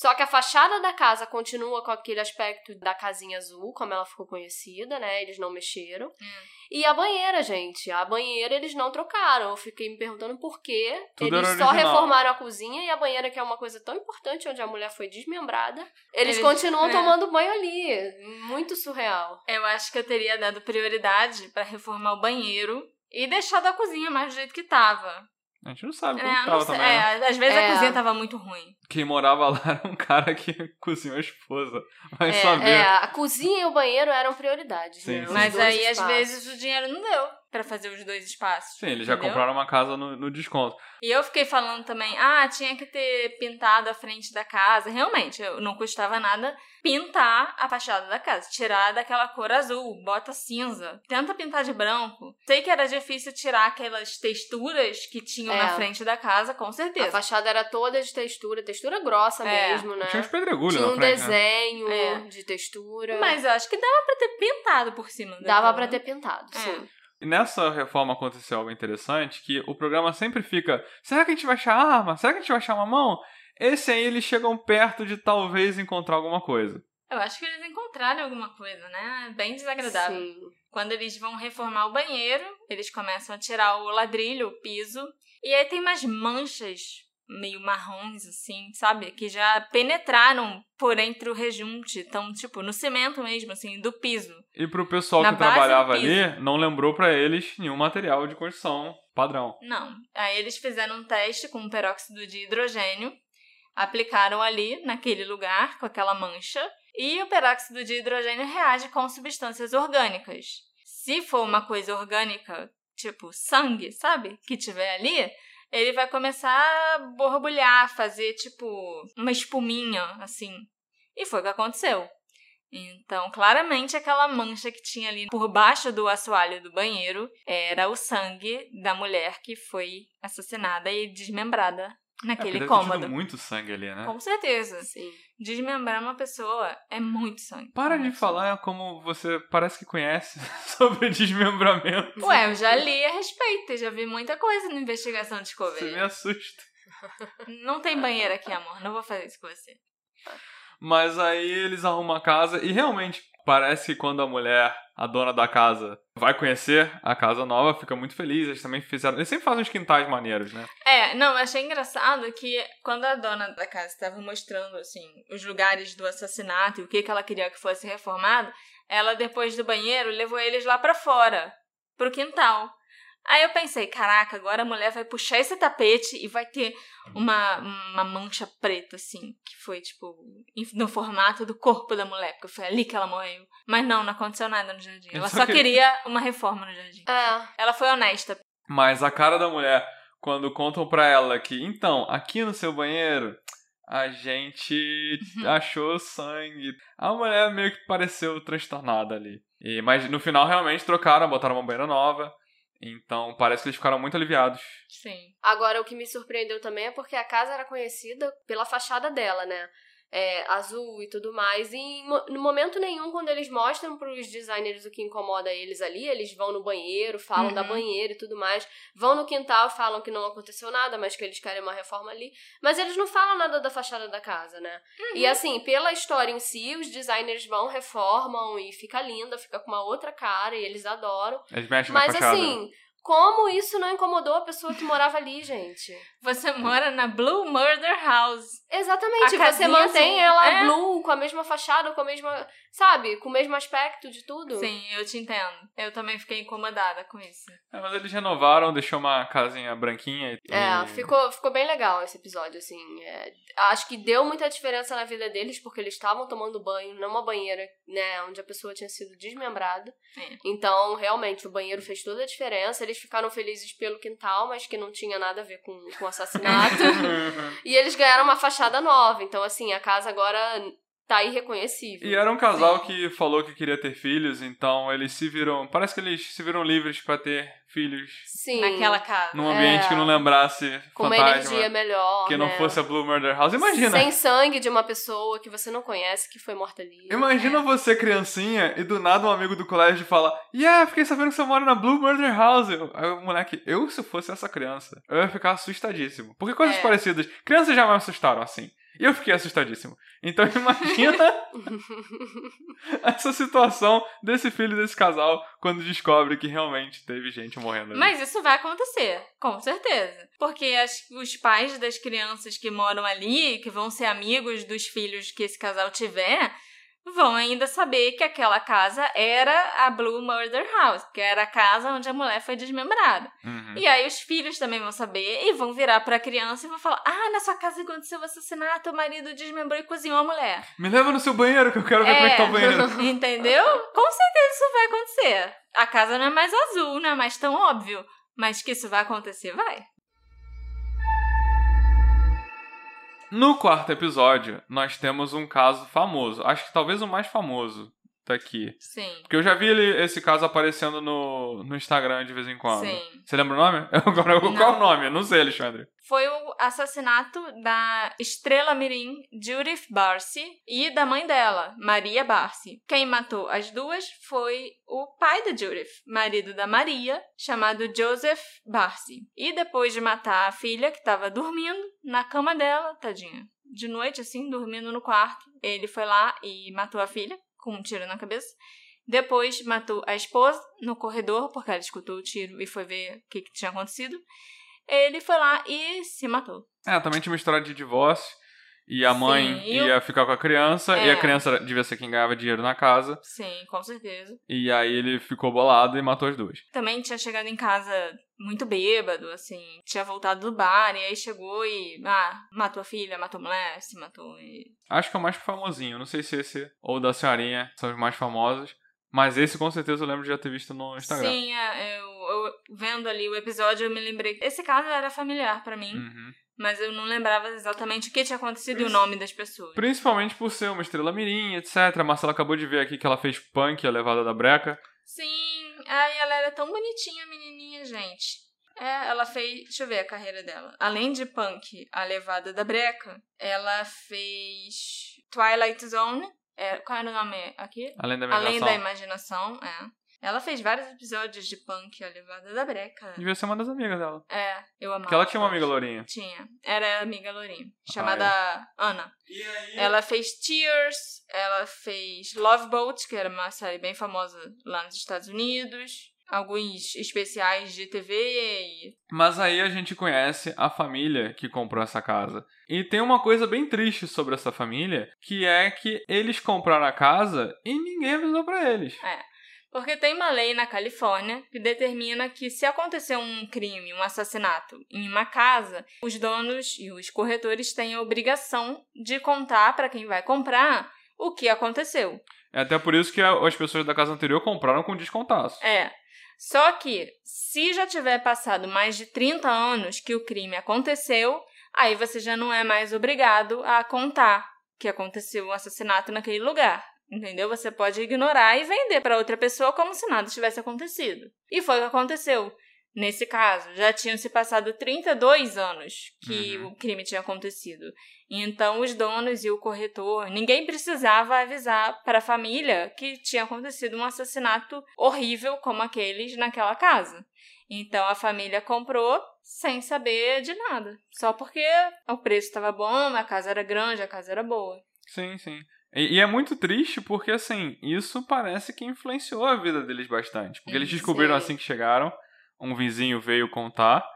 Só que a fachada da casa continua com aquele aspecto da casinha azul, como ela ficou conhecida, né? Eles não mexeram. Hum. E a banheira, gente. A banheira eles não trocaram. Eu fiquei me perguntando por quê. Tudo eles só reformaram a cozinha e a banheira, que é uma coisa tão importante, onde a mulher foi desmembrada. Eles, Eles- continuam é. tomando banho ali. Muito surreal. Eu acho que eu teria dado prioridade pra reformar o banheiro e deixado a cozinha mais do jeito que tava. A gente não sabe como É, tava sei- também. né? é, às vezes É. a cozinha tava muito ruim. Quem morava lá era um cara que cozinhou a esposa. Vai É, saber. É, a cozinha e o banheiro eram prioridades. Sim, né? sim. Mas aí, às espaços. vezes, o dinheiro não deu pra fazer os dois espaços. Sim, eles já entendeu? compraram uma casa no, no desconto. E eu fiquei falando também, ah, tinha que ter pintado a frente da casa. Realmente, não custava nada pintar a fachada da casa. Tirar daquela cor azul, bota cinza. Tenta pintar de branco. Sei que era difícil tirar aquelas texturas que tinham É. na frente da casa, com A certeza. fachada era toda de textura, textura grossa É. mesmo, né? Tinha uns pedregulhos Tinha na um frente, né? desenho É. de textura. Mas eu acho que dava pra ter pintado por cima. Dava né? ter pintado, É. sim. E nessa reforma aconteceu algo interessante, que o programa sempre fica, será que a gente vai achar arma? Será que a gente vai achar uma mão? Esse aí eles chegam perto de talvez encontrar alguma coisa. Eu acho que eles encontraram alguma coisa, né? Bem desagradável. Sim. Quando eles vão reformar o banheiro, eles começam a tirar o ladrilho, o piso. E aí tem umas manchas meio marrons, assim, sabe? Que já penetraram por entre o rejunte. Então, tipo, no cimento mesmo, assim, do piso. E pro pessoal Na que trabalhava ali, não lembrou pra eles nenhum material de construção padrão. Não. Aí eles fizeram um teste com peróxido de hidrogênio, aplicaram ali, naquele lugar, com aquela mancha, e o peróxido de hidrogênio reage com substâncias orgânicas. Se for uma coisa orgânica, tipo sangue, sabe? Que tiver ali, ele vai começar a borbulhar, fazer tipo uma espuminha, assim. E foi o que aconteceu. Então, claramente, aquela mancha que tinha ali por baixo do assoalho do banheiro era o sangue da mulher que foi assassinada e desmembrada naquele deve ter tido cômodo. muito sangue ali, né? Com certeza. Sim. Desmembrar uma pessoa é muito sangue. Para de Muito falar como você parece que conhece sobre desmembramento. Ué, eu já li a respeito, já vi muita coisa no Investigação Você me assusta. Não tem banheiro aqui, amor. Não vou fazer isso com você. Mas aí eles arrumam a casa e realmente parece que quando a mulher, a dona da casa, vai conhecer a casa nova, fica muito feliz. Eles também fizeram. Eles sempre fazem uns quintais maneiros, né? É, não, achei engraçado que quando a dona da casa estava mostrando, assim, os lugares do assassinato e o que, que ela queria que fosse reformado, ela, depois do banheiro, levou eles lá pra fora, pro quintal. Aí eu pensei, caraca, agora a mulher vai puxar esse tapete e vai ter uma, uma mancha preta, assim, que foi, tipo, no formato do corpo da mulher, porque foi ali que ela morreu. Mas não, não aconteceu nada no jardim. Ela Só só que- queria uma reforma no jardim. É, Ela foi honesta. Mas a cara da mulher, quando contam pra ela que, então, aqui no seu banheiro, a gente achou sangue. A mulher meio que pareceu transtornada ali. E, mas no final, realmente, trocaram, botaram uma banheira nova. Então, parece que eles ficaram muito aliviados. Sim. Agora, o que me surpreendeu também é porque a casa era conhecida pela fachada dela, né? É, azul e tudo mais. E em no momento nenhum, quando eles mostram pros designers o que incomoda eles ali, eles vão no banheiro, falam Uhum. da banheira e tudo mais. Vão no quintal, falam que não aconteceu nada, mas que eles querem uma reforma ali. Mas eles não falam nada da fachada da casa, né? E assim, pela história em si, os designers vão, reformam e fica linda, fica com uma outra cara e eles adoram. Eles mexem Mas na fachada. assim, como isso não incomodou a pessoa que morava ali, gente? Você mora na Blue Murder House. Exatamente, A você mantém assim, ela é. blue, com a mesma fachada, com a mesma, sabe, com o mesmo aspecto de tudo. Sim, eu te entendo. Eu também fiquei incomodada com isso. É, mas eles renovaram, deixou uma casinha branquinha e. É, ficou, ficou bem legal esse episódio, assim. é, acho que deu muita diferença na vida deles, porque eles estavam tomando banho numa banheira, né, onde a pessoa tinha sido desmembrada. É. Então, realmente, o banheiro fez toda a diferença. Eles ficaram felizes pelo quintal, mas que não tinha nada a ver com, com o assassinato. e eles ganharam uma fachada nova. Então, assim, a casa agora tá irreconhecível. E era um casal Sim. que falou que queria ter filhos, então eles se viram. Parece que eles se viram livres pra ter filhos Sim. Naquela casa. num ambiente É. que não lembrasse com uma energia melhor. que não né? fosse a Blue Murder House. Imagina! Sem sangue de uma pessoa que você não conhece que foi morta ali. Imagina você, criancinha, e do nada um amigo do colégio fala: Yeah, fiquei sabendo que você mora na Blue Murder House. Aí o moleque, eu se fosse essa criança, eu ia ficar assustadíssimo. Porque coisas É. parecidas. Crianças já me assustaram assim. Eu fiquei assustadíssimo. Então imagina essa situação desse filho desse casal quando descobre que realmente teve gente morrendo ali. Mas isso vai acontecer, com certeza. Porque as, os pais das crianças que moram ali, que vão ser amigos dos filhos que esse casal tiver, vão ainda saber que aquela casa era a Blue Murder House, que era a casa onde a mulher foi desmembrada. Uhum. E aí os filhos também vão saber e vão virar pra criança e vão falar: Ah, na sua casa aconteceu o assassinato, o marido desmembrou e cozinhou a mulher. Me leva no seu banheiro que eu quero ver como é que tá o banheiro. Entendeu? Com certeza isso vai acontecer. A casa não é mais azul, não é mais tão óbvio. Mas que isso vai acontecer, vai. No quarto episódio, nós temos um caso famoso. Acho que talvez o mais famoso daqui. Sim. Porque eu já vi ele, esse caso aparecendo no, no Instagram de vez em quando. Sim. Você lembra o nome? Agora, qual é o nome? Eu não sei, Alexandre. Foi o assassinato da estrela mirim Judith Barcy e da mãe dela, Maria Barcy. Quem matou as duas foi o pai da Judith, marido da Maria, chamado Joseph Barcy. E depois de matar a filha, que estava dormindo na cama dela, tadinha, de noite assim, dormindo no quarto, ele foi lá e matou a filha com um tiro na cabeça. Depois matou a esposa no corredor, porque ela escutou o tiro e foi ver o que, que tinha acontecido. Ele foi lá e se matou. É, também tinha uma história de divórcio. E a mãe Sim, e ia ficar com a criança. E É. a criança devia ser quem ganhava dinheiro na casa. Sim, com certeza. E aí ele ficou bolado e matou as duas. Também tinha chegado em casa muito bêbado, assim. Tinha voltado do bar e aí chegou e. Ah, matou a filha, matou a mulher, se matou. E... Acho que é o mais famosinho. Não sei se esse ou da senhorinha são os mais famosos. Mas esse com certeza eu lembro de já ter visto no Instagram. Sim, é, eu, eu vendo ali o episódio eu me lembrei. Esse caso era familiar pra mim, Uhum. Mas eu não lembrava exatamente o que tinha acontecido e o nome das pessoas. Principalmente por ser uma estrela mirim, etc. A Marcela acabou de ver aqui que ela fez punk, a levada da breca. Sim, ai, ela era tão bonitinha, a menininha, gente. É, ela fez. Deixa eu ver a carreira dela. Além de punk, a levada da breca, ela fez Twilight Zone. É, qual era o nome aqui? Além da Além imaginação. da imaginação, é. Ela fez vários episódios de punk, a levada da breca. Devia ser uma das amigas dela. É, eu amava. Porque ela tinha uma amiga lourinha. Tinha. Era a amiga Lourinha. Chamada Ah, Ana. E aí? Ela fez Tears, ela fez Love Boat, que era uma série bem famosa lá nos Estados Unidos. Alguns especiais de TV e. Mas aí a gente conhece a família que comprou essa casa. E tem uma coisa bem triste sobre essa família, que é que eles compraram a casa e ninguém avisou pra eles. Porque tem uma lei na Califórnia que determina que se acontecer um crime, um assassinato em uma casa, os donos e os corretores têm a obrigação de contar para quem vai comprar o que aconteceu. É até por isso que as pessoas da casa anterior compraram com descontaço. É. Só que, se já tiver passado mais de 30 anos que o crime aconteceu, aí você já não é mais obrigado a contar que aconteceu o assassinato naquele lugar. Entendeu? Você pode ignorar e vender para outra pessoa como se nada tivesse acontecido. E foi o que aconteceu. Nesse caso, já tinham se passado 32 anos que Uhum. o crime tinha acontecido. Então, os donos e o corretor, ninguém precisava avisar para a família que tinha acontecido um assassinato horrível como aqueles naquela casa. Então, a família comprou sem saber de nada. Só porque o preço estava bom, a casa era grande, a casa era boa. Sim, sim. E, e é muito triste porque, assim, isso parece que influenciou a vida deles bastante. Porque eles Sim. descobriram assim que chegaram, um vizinho veio contar.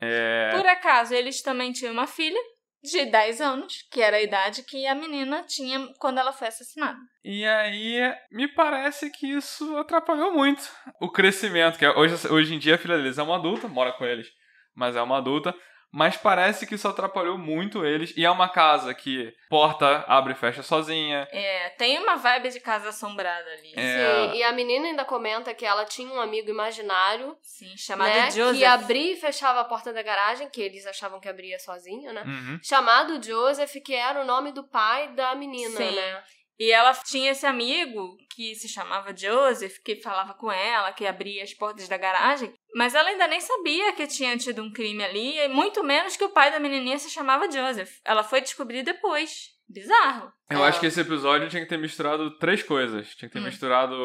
É... Por acaso, eles também tinham uma filha de 10 anos, que era a idade que a menina tinha quando ela foi assassinada. E aí, me parece que isso atrapalhou muito o crescimento. Que é- hoje, hoje em dia a filha deles é uma adulta, mora com eles, mas é uma adulta. Mas parece que isso atrapalhou muito eles. E é uma casa que porta abre e fecha sozinha. É, tem uma vibe de casa assombrada ali. É. Sim, e a menina ainda comenta que ela tinha um amigo imaginário, Sim, chamado né? Joseph. Que abria e fechava a porta da garagem, que eles achavam que abria sozinho, né? Uhum. Chamado Joseph, que era o nome do pai da menina, Sim. né? E ela tinha esse amigo que se chamava Joseph, que falava com ela, que abria as portas da garagem, mas ela ainda nem sabia que tinha tido um crime ali, e muito menos que o pai da menininha se chamava Joseph. Ela foi descobrir depois. Bizarro. Eu É. acho que esse episódio tinha que ter misturado três coisas. Tinha que ter Hum. misturado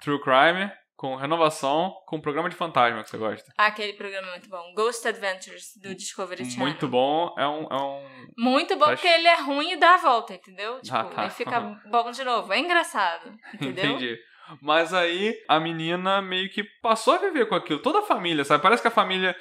True Crime com renovação, com um programa de fantasma que você gosta. Aquele programa é muito bom. Ghost Adventures, do Discovery Channel. Muito bom. É um. É um... Muito bom, Tá- porque ele é ruim e dá a volta, entendeu? Tipo, Ah, tá. ele fica bom de novo. É engraçado, entendeu? Entendi. Mas aí a menina meio que passou a viver com aquilo. Toda a família, sabe? Parece que a família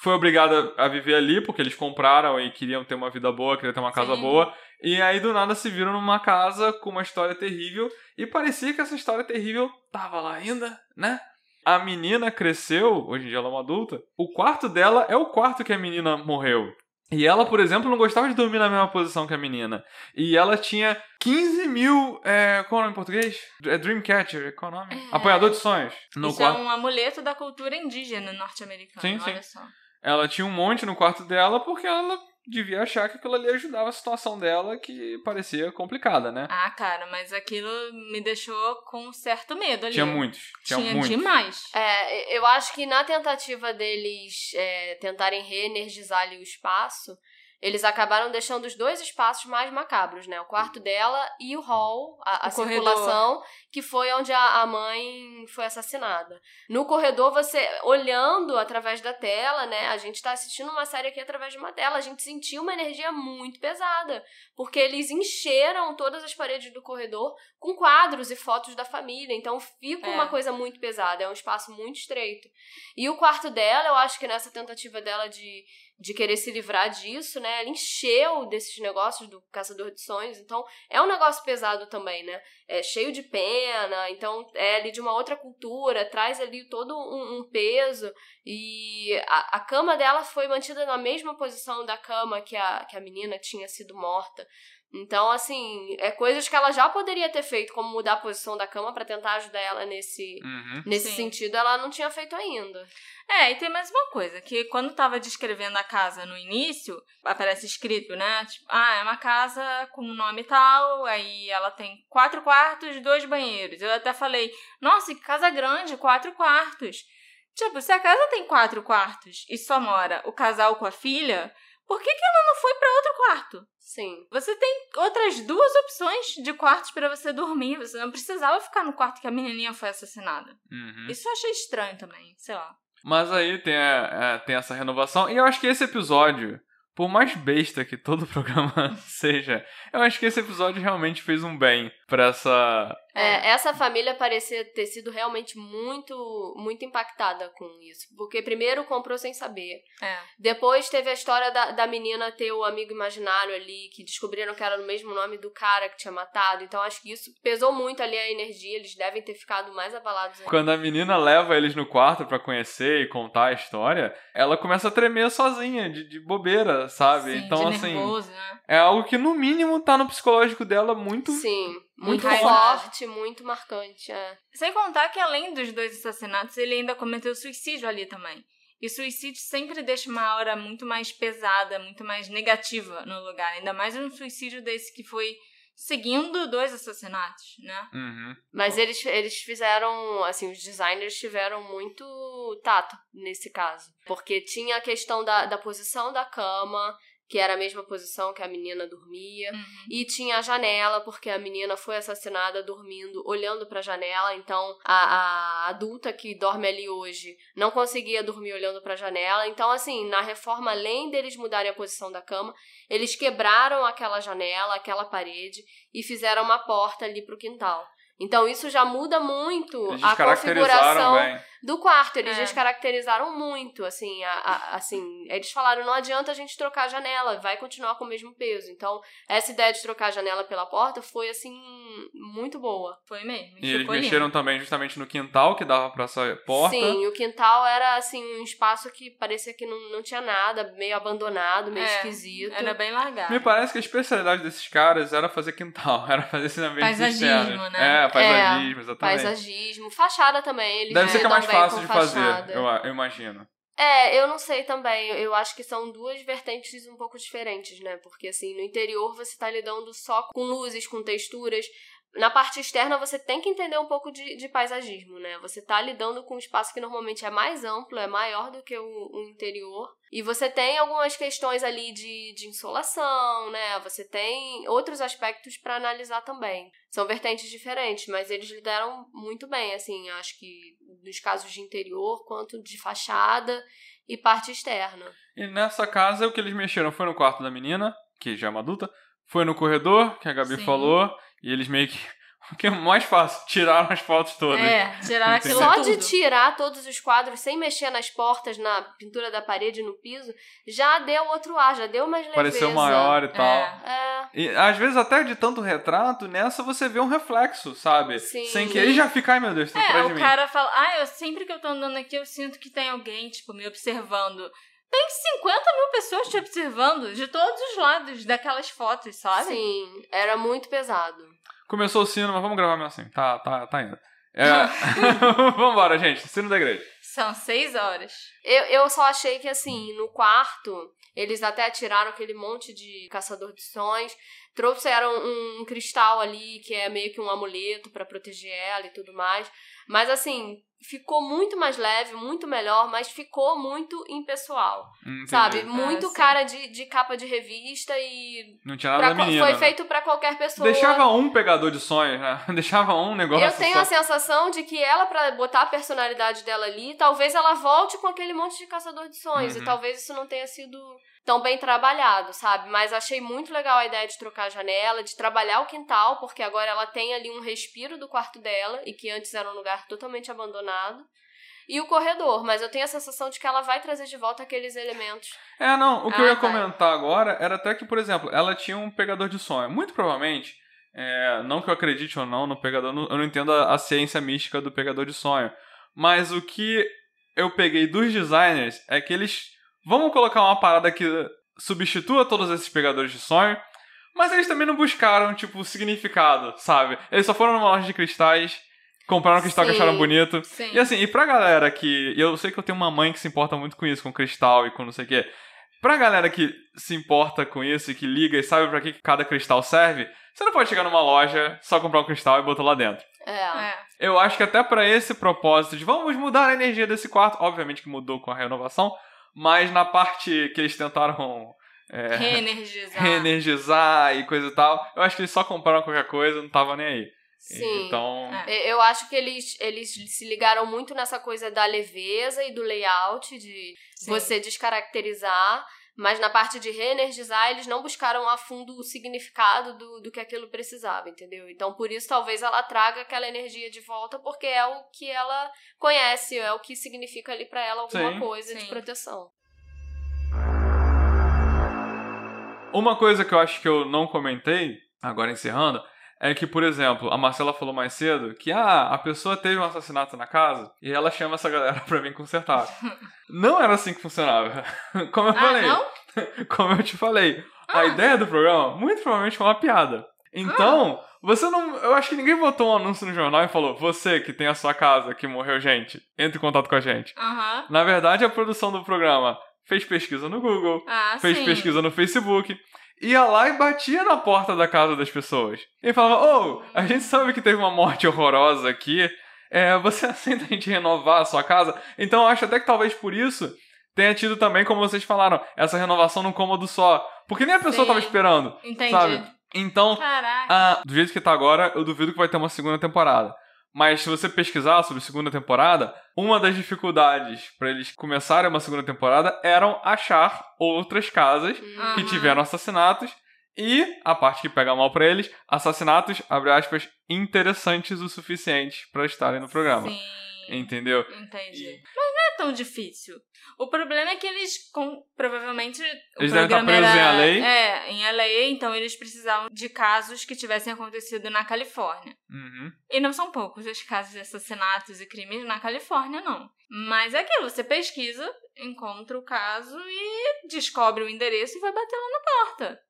foi obrigada a viver ali porque eles compraram e queriam ter uma vida boa, queriam ter uma casa Sim. boa. E aí do nada se viram numa casa com uma história terrível e parecia que essa história terrível tava lá ainda, né? A menina cresceu, hoje em dia ela é uma adulta. O quarto dela é o quarto que a menina morreu. E ela, por exemplo, não gostava de dormir na mesma posição que a menina. E ela tinha 15 mil. É, qual é o nome em português? É Dreamcatcher, qual é o nome? É. Apanhador de sonhos. No Isso quarto. é um amuleto da cultura indígena norte-americana, Sim, sim. olha só. Ela tinha um monte no quarto dela porque ela devia achar que aquilo ali ajudava a situação dela, que parecia complicada, né? Ah, cara, mas aquilo me deixou com um certo medo ali. Tinha muitos. Tinha, Tinha muitos. demais. É, eu acho que na tentativa deles é, tentarem reenergizar ali o espaço, eles acabaram deixando os dois espaços mais macabros, né? O quarto dela e o hall, a, a O corredor. circulação, que foi onde a, a mãe foi assassinada. No corredor, você olhando através da tela, né? A gente tá assistindo uma série aqui através de uma tela, a gente sentiu uma energia muito pesada, porque eles encheram todas as paredes do corredor com quadros e fotos da família, então fica É. uma coisa muito pesada, é um espaço muito estreito. E o quarto dela, eu acho que nessa tentativa dela de, de querer se livrar disso, né? Ela encheu desses negócios do Caçador de Sonhos. Então, é um negócio pesado também, né? É cheio de pena, então é ali de uma outra cultura, traz ali todo um, um peso. E a, a cama dela foi mantida na mesma posição da cama que a, que a menina tinha sido morta. Então, assim, é coisas que ela já poderia ter feito, como mudar a posição da cama pra tentar ajudar ela nesse, Uhum. nesse Sim. sentido, ela não tinha feito ainda. É, e tem mais uma coisa, que quando tava descrevendo a casa no início, aparece escrito, né? Tipo, ah, é uma casa com um nome tal, aí ela tem quatro quartos, dois banheiros. Eu até falei, nossa, que casa grande, quatro quartos. Tipo, se a casa tem quatro quartos e só mora o casal com a filha, por que, que ela não foi pra outro quarto? Sim. Você tem outras duas opções de quartos pra você dormir. Você não precisava ficar no quarto que a menininha foi assassinada. Uhum. Isso eu achei estranho também, sei lá. Mas aí tem, a- a- tem essa renovação. E eu acho que esse episódio, por mais besta que todo o programa seja, eu acho que esse episódio realmente fez um bem pra essa. É, essa família parecia ter sido realmente muito, muito impactada com isso. Porque primeiro comprou sem saber. É. Depois teve a história da, da menina ter o amigo imaginário ali, que descobriram que era no mesmo nome do cara que tinha matado. Então acho que isso pesou muito ali a energia. Eles devem ter ficado mais abalados ainda. Quando a menina leva eles no quarto pra conhecer e contar a história, ela começa a tremer sozinha, de, de bobeira, sabe? Sim, então, de assim, nervoso, né? é algo que no mínimo tá no psicológico dela muito. Sim, Muito forte, muito marcante. É. Sem contar que além dos dois assassinatos, ele ainda cometeu suicídio ali também. E suicídio sempre deixa uma aura muito mais pesada, muito mais negativa no lugar. Ainda mais um suicídio desse que foi seguindo dois assassinatos, né? Uhum. Mas eles, eles fizeram, assim, os designers tiveram muito tato nesse caso. Porque tinha a questão da, da posição da cama, que era a mesma posição que a menina dormia. Uhum. E tinha a janela, porque a menina foi assassinada dormindo, olhando pra janela. Então, a, a adulta que dorme ali hoje não conseguia dormir olhando pra janela. Então, assim, na reforma, além deles mudarem a posição da cama, eles quebraram aquela janela, aquela parede e fizeram uma porta ali pro quintal. Então, isso já muda muito Eles a configuração bem. Do quarto. Eles É. descaracterizaram muito, assim, a- a- assim, eles falaram, não adianta a gente trocar a janela, vai continuar com o mesmo peso. Então, essa ideia de trocar a janela pela porta foi, assim, muito boa. Foi mesmo. E eles mexeram lindo. também justamente no quintal que dava pra essa porta. Sim, o quintal era, assim, um espaço que parecia que não, não tinha nada, meio abandonado, meio É, esquisito. Era bem largado. Me parece que a especialidade desses caras era fazer quintal, era fazer esses ambientes Paisagismo, externos. né? É, paisagismo, exatamente. Paisagismo, fachada também. Eles Deve ser que é mais fácil de fazer, eu, eu imagino. É, eu não sei também. Eu- acho que são duas vertentes um pouco diferentes, né? Porque, assim, no interior você tá lidando só com luzes, com texturas. Na parte externa você tem que entender um pouco de, de paisagismo, né? Você tá lidando com um espaço que normalmente é mais amplo, é maior do que o, o interior. E você tem algumas questões ali de, de insolação, né? Você tem outros aspectos pra analisar também. São vertentes diferentes, mas eles lidaram muito bem, assim. Acho que nos casos de interior, quanto de fachada e parte externa. E nessa casa, o que eles mexeram foi no quarto da menina, que já é uma adulta, foi no corredor, que a Gabi Sim. falou, e eles meio que. O que é mais fácil? Tiraram as fotos todas. É, tirar aquilo Só tudo. de tirar todos os quadros sem mexer nas portas, na pintura da parede, no piso, já deu outro ar, já deu mais leveza. Pareceu maior e tal. É. É, E às vezes, até de tanto retrato, nessa você vê um reflexo, sabe? Sim. Sem que aí já fica, ai meu Deus, tá É, atrás de o mim. cara fala, ah, eu sempre que eu tô andando aqui, eu sinto que tem alguém, tipo, me observando. Tem 50 mil pessoas te observando de todos os lados daquelas fotos, sabe? sim, era muito pesado. Começou o sino, mas vamos gravar mesmo assim. Tá, tá, tá indo. É... Vambora, gente. Sino da igreja. São seis horas. Eu, eu só achei que, assim, no quarto, eles até tiraram aquele monte de caçador de sonhos, trouxeram um, cristal ali, que é meio que um amuleto pra proteger ela e tudo mais. Mas, assim, ficou muito mais leve, muito melhor, mas ficou muito impessoal, Entendi. sabe? Muito sim. cara de, de capa de revista e... Não tinha nada pra da menina. foi né? feito pra qualquer pessoa. Deixava um pegador de sonhos, né? Deixava um negócio Eu tenho só. a sensação de que ela, pra botar a personalidade dela ali, talvez ela volte com aquele monte de caçador de sonhos. Uhum. E talvez isso não tenha sido tão bem trabalhado, sabe? Mas achei muito legal a ideia de trocar a janela, de trabalhar o quintal, porque agora ela tem ali um respiro do quarto dela, e que antes era um lugar totalmente abandonado. E o corredor, mas eu tenho a sensação de que ela vai trazer de volta aqueles elementos. É, não, o que Ah, eu ia tá. comentar agora era até que, por exemplo, ela tinha um pegador de sonho. Muito provavelmente, é, não que eu acredite ou não no pegador, eu não entendo a, a ciência mística do pegador de sonho. Mas o que eu peguei dos designers é que eles. Vamos colocar uma parada que substitua todos esses pegadores de sonho. Mas eles também não buscaram, tipo, significado, sabe? Eles só foram numa loja de cristais, compraram um cristal que Sim. acharam bonito. Sim. E assim, e pra galera que. e Eu sei que eu tenho uma mãe que se importa muito com isso, com cristal e com não sei o quê. Pra galera que se importa com isso e que liga e sabe pra que cada cristal serve, você não pode chegar numa loja, só comprar um cristal e botar lá dentro. É. É. Eu acho que até pra esse propósito de vamos mudar a energia desse quarto, obviamente que mudou com a renovação, mas na parte que eles tentaram é, Reenergizar. reenergizar e coisa e tal, eu acho que eles só compraram qualquer coisa, não tava nem aí. Sim. Então. É. Eu acho que eles, eles se ligaram muito nessa coisa da leveza e do layout, de Sim. você descaracterizar, mas na parte de reenergizar, eles não buscaram a fundo o significado do, do que aquilo precisava, entendeu? Então, por isso, talvez ela traga aquela energia de volta, porque é o que ela conhece, é o que significa ali pra ela alguma Sim. coisa de Sim. proteção. Uma coisa que eu acho que eu não comentei, agora encerrando, é que, por exemplo, a Marcela falou mais cedo que ah, a pessoa teve um assassinato na casa e ela chama essa galera pra vir consertar. não era assim que funcionava. Como eu Ah, falei. não? Como eu te falei. A Ah. ideia do programa, muito provavelmente, foi uma piada. Então, você não. Eu acho que ninguém botou um anúncio no jornal e falou: você que tem a sua casa que morreu gente, entre em contato com a gente. Na verdade, a produção do programa fez pesquisa no Google, Ah, fez sim. pesquisa no Facebook, ia lá e batia na porta da casa das pessoas. E falava: Ô, a gente sabe que teve uma morte horrorosa aqui. É, você aceita a gente renovar a sua casa? Então eu acho até que talvez por isso tenha tido também, como vocês falaram, essa renovação num cômodo só. Porque nem a pessoa Sim. tava esperando, Entendi. sabe? Então, ah, do jeito que tá agora, eu duvido que vai ter uma segunda temporada. Mas se você pesquisar sobre segunda temporada, uma das dificuldades para eles começarem uma segunda temporada eram achar outras casas que Aham. tiveram assassinatos e a parte que pega mal pra eles, assassinatos, abre aspas, interessantes o suficiente pra estarem no programa. Sim. Entendeu? Entendi. É tão difícil. O problema é que eles, com, provavelmente, o Eles devem estar programa presos era, em LA? É, em LA, então eles precisavam de casos que tivessem acontecido na Califórnia. Uhum. E não são poucos os casos de assassinatos e crimes na Califórnia, não. Mas é aquilo, você pesquisa, encontra o caso e descobre o endereço e vai bater lá na porta.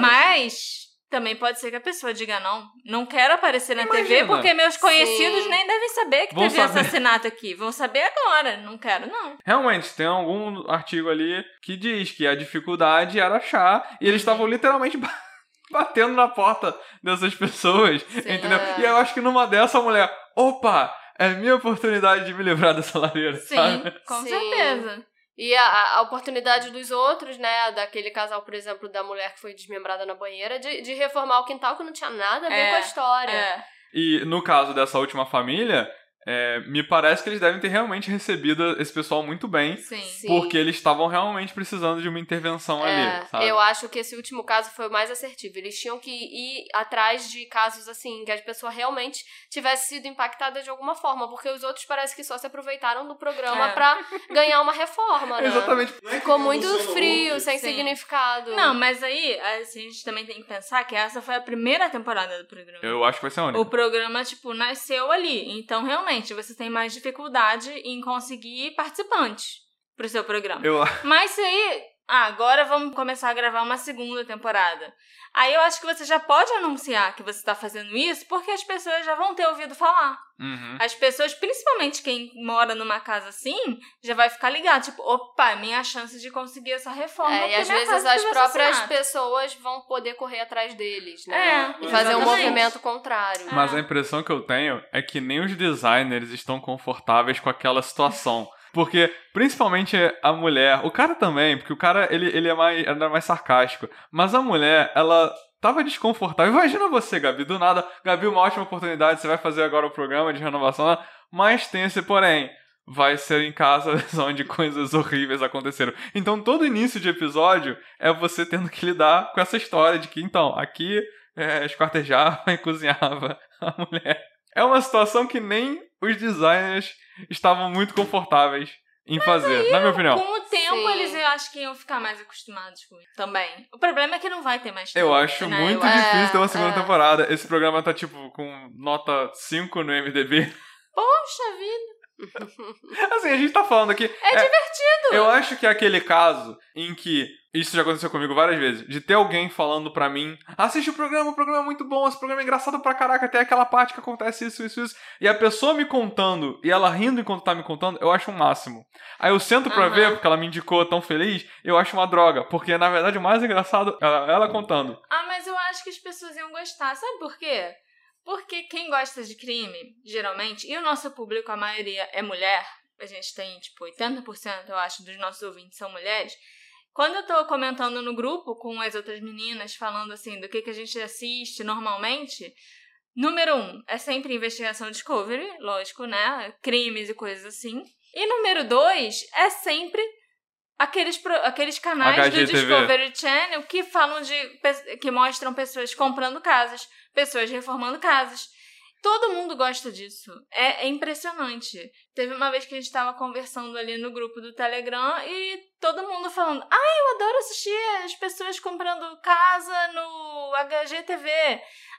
Mas também pode ser que a pessoa diga não, não quero aparecer na TV Imagina. porque meus conhecidos Sim. nem devem saber que Vão teve saber. assassinato aqui. Vão saber agora, não quero não. Realmente, tem algum artigo ali que diz que a dificuldade era achar e eles estavam literalmente ba- batendo na porta dessas pessoas, entendeu? É. E eu acho que numa dessa a mulher, opa, é minha oportunidade de me livrar dessa lareira, Sim, sabe? com Sim. certeza. E a, a oportunidade dos outros, né? Daquele casal, por exemplo, da mulher que foi desmembrada na banheira, de, de reformar o quintal que não tinha nada a ver É, com a história. É. E no caso dessa última família, é, me parece que eles devem ter realmente recebido esse pessoal muito bem, Sim. Sim. porque eles estavam realmente precisando de uma intervenção É, ali, sabe? eu acho que esse último caso foi o mais assertivo. Eles tinham que ir atrás de casos assim, que as pessoas realmente tivessem sido impactadas de alguma forma, porque os outros parece que só se aproveitaram do programa É. pra ganhar uma reforma, né? Exatamente. Ficou muito frio, sem Sim. significado. Não, mas aí assim, a gente também tem que pensar que essa foi a primeira temporada do programa. Eu acho que vai ser a única. O programa, tipo, nasceu ali. Então, realmente, você tem mais dificuldade em conseguir participantes pro seu programa. Eu, Mas se aí. Ah, agora vamos começar a gravar uma segunda temporada. Aí eu acho que você já pode anunciar que você tá fazendo isso, porque as pessoas já vão ter ouvido falar. Uhum. As pessoas, principalmente quem mora numa casa assim, já vai ficar ligado. Tipo, opa, minha chance de conseguir essa reforma. É, e às vezes as próprias pessoas vão poder correr atrás deles, né? É, e fazer um movimento contrário. Mas a impressão que eu tenho é que nem os designers estão confortáveis com aquela situação. Porque, principalmente a mulher, o cara também, porque o cara, ele, ele é mais, era mais sarcástico. Mas a mulher, ela tava desconfortável. Imagina você, Gabi, do nada. Gabi, uma ótima oportunidade, você vai fazer agora o programa de renovação, né? mas tem esse porém. Vai ser em casa onde coisas horríveis aconteceram. Então, todo início de episódio é você tendo que lidar com essa história de que, então, aqui é, esquartejava e cozinhava a mulher. É uma situação que nem os designers estavam muito confortáveis em fazer, na minha opinião. Com o tempo, Sim. eles eu acho que iam ficar mais acostumados com isso também. O problema é que não vai ter mais tempo. Eu acho né? muito Eu difícil ter uma é. segunda temporada. Esse programa tá, tipo, com nota 5 no MDB. Poxa vida. Assim, a gente tá falando aqui. É divertido. Eu acho que é aquele caso em que. Isso já aconteceu comigo várias vezes. De ter alguém falando pra mim: assiste o programa, o programa é muito bom, esse programa é engraçado pra caraca, até aquela parte que acontece isso, isso, isso. E a pessoa me contando e ela rindo enquanto tá me contando, eu acho um máximo. Aí eu sento pra Aham. ver, porque ela me indicou tão feliz, eu acho uma droga. Porque na verdade o mais engraçado é ela contando. Ah, mas eu acho que as pessoas iam gostar. Sabe por quê? Porque quem gosta de crime, geralmente, e o nosso público, a maioria é mulher, a gente tem, tipo, 80%, eu acho, dos nossos ouvintes são mulheres. Quando eu tô comentando no grupo com as outras meninas, falando assim do que, que a gente assiste normalmente, número um é sempre investigação Discovery, lógico, né? Crimes e coisas assim. E número dois é sempre aqueles, aqueles canais do HGTV. Discovery Channel que falam de. que mostram pessoas comprando casas, pessoas reformando casas. Todo mundo gosta disso. É, é impressionante. Teve uma vez que a gente estava conversando ali no grupo do Telegram e todo mundo falando: Ai, eu adoro assistir as pessoas comprando casa no HGTV.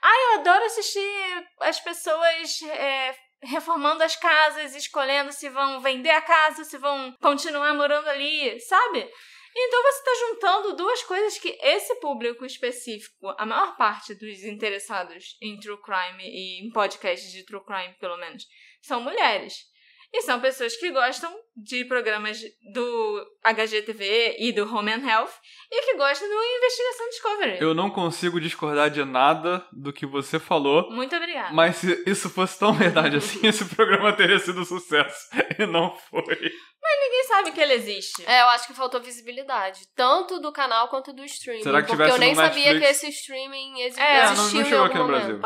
Ai, eu adoro assistir as pessoas é, reformando as casas, escolhendo se vão vender a casa, se vão continuar morando ali, sabe? Então você está juntando duas coisas que esse público específico, a maior parte dos interessados em true crime e em podcasts de true crime, pelo menos, são mulheres. E são pessoas que gostam de programas do HGTV e do Home and Health e que gostam do Investigação Discovery. Eu não consigo discordar de nada do que você falou. Muito obrigada. Mas se isso fosse tão verdade assim, esse programa teria sido sucesso. E não foi. Ninguém sabe que ele existe. É, eu acho que faltou visibilidade. Tanto do canal quanto do streaming. Será que porque tivesse eu nem no sabia Netflix? que esse streaming exi É, É, não, existiu não em chegou algum aqui no momento. Brasil.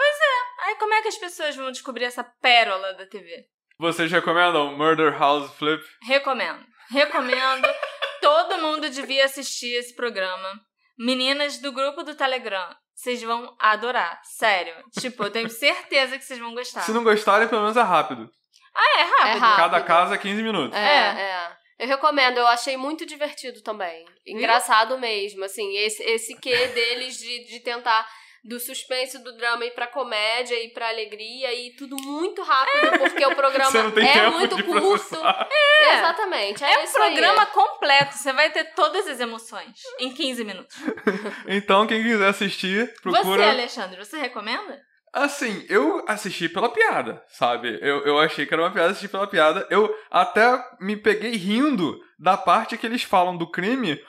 Aí como é que as pessoas vão descobrir essa pérola da TV? Vocês recomendam Murder House Flip? Recomendo. Recomendo. Todo mundo devia assistir esse programa. Meninas do grupo do Telegram, vocês vão adorar. Sério. Tipo, eu tenho certeza que vocês vão gostar. Se não gostarem, pelo menos é rápido. Ah, é rápido. É rápido. Cada casa é 15 minutos. É, é. Eu recomendo, eu achei muito divertido também. Engraçado mesmo, assim, esse, esse quê deles de, de tentar do suspense, do drama ir pra comédia e pra alegria e tudo muito rápido, porque o programa Você não tem é tempo muito de curto. processar. Exatamente, é, É um isso aí. programa completo. Você vai ter todas as emoções em 15 minutos. Então, quem quiser assistir, Você, procura. Alexandre, você recomenda? Assim, eu assisti pela piada, sabe? Eu, eu achei que era uma piada, assisti pela piada. Eu até me peguei rindo da parte que eles falam do crime,